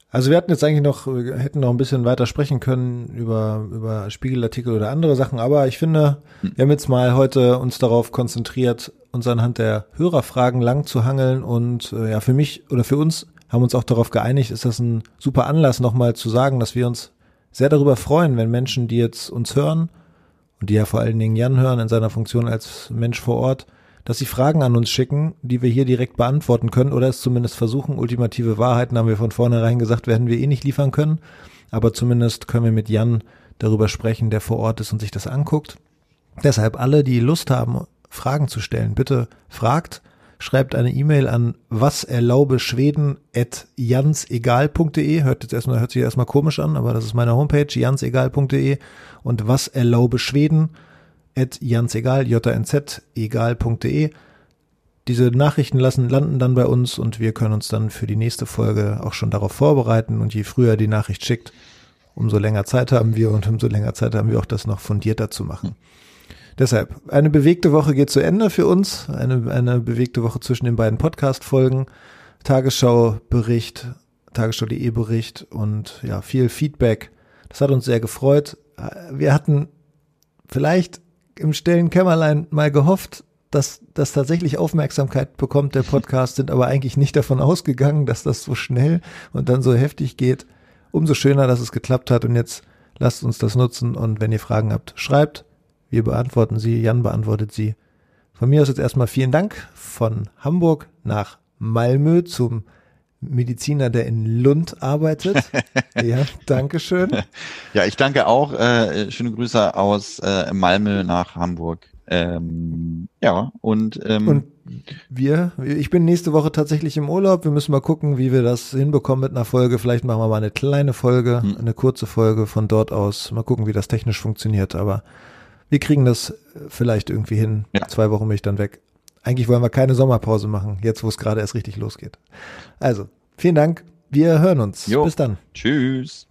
Also wir hatten jetzt eigentlich noch, hätten noch ein bisschen weiter sprechen können über, über Spiegelartikel oder andere Sachen, aber ich finde, wir haben jetzt mal heute uns darauf konzentriert, uns anhand der Hörerfragen lang zu hangeln und äh, ja, für mich oder für uns haben uns auch darauf geeinigt, ist das ein super Anlass, nochmal zu sagen, dass wir uns sehr darüber freuen, wenn Menschen, die jetzt uns hören, und die ja vor allen Dingen Jan hören in seiner Funktion als Mensch vor Ort, dass sie Fragen an uns schicken, die wir hier direkt beantworten können oder es zumindest versuchen. Ultimative Wahrheiten haben wir von vornherein gesagt, werden wir eh nicht liefern können. Aber zumindest können wir mit Jan darüber sprechen, der vor Ort ist und sich das anguckt. Deshalb alle, die Lust haben, Fragen zu stellen, bitte fragt. Schreibt eine E-Mail an waserlaubeschweden.jansegal.de. Hört jetzt erstmal, hört sich erstmal komisch an, aber das ist meine Homepage, jansegal.de und waserlaubeschweden.jansegal, j-n-z, egal.de. Diese Nachrichten lassen, landen dann bei uns und wir können uns dann für die nächste Folge auch schon darauf vorbereiten und je früher die Nachricht schickt, umso länger Zeit haben wir und umso länger Zeit haben wir auch das noch fundierter zu machen. Deshalb, eine bewegte Woche geht zu Ende für uns. Eine, eine bewegte Woche zwischen den beiden Podcast-Folgen. Tagesschau-Bericht, Tagesschau.de Bericht und ja, viel Feedback. Das hat uns sehr gefreut. Wir hatten vielleicht im stillen Kämmerlein mal gehofft, dass das tatsächlich Aufmerksamkeit bekommt, der Podcast, sind aber eigentlich nicht davon ausgegangen, dass das so schnell und dann so heftig geht. Umso schöner, dass es geklappt hat und jetzt lasst uns das nutzen und wenn ihr Fragen habt, schreibt. Wir beantworten sie, Jan beantwortet sie. Von mir aus jetzt erstmal vielen Dank von Hamburg nach Malmö zum Mediziner, der in Lund arbeitet. ja, danke schön. Ja, ich danke auch. Äh, schöne Grüße aus äh, Malmö nach Hamburg. Ähm, ja, und, ähm, und wir, ich bin nächste Woche tatsächlich im Urlaub. Wir müssen mal gucken, wie wir das hinbekommen mit einer Folge. Vielleicht machen wir mal eine kleine Folge, hm. eine kurze Folge von dort aus. Mal gucken, wie das technisch funktioniert. Aber wir kriegen das vielleicht irgendwie hin. Ja. Zwei Wochen bin ich dann weg. Eigentlich wollen wir keine Sommerpause machen, jetzt wo es gerade erst richtig losgeht. Also, vielen Dank. Wir hören uns. Jo. Bis dann. Tschüss.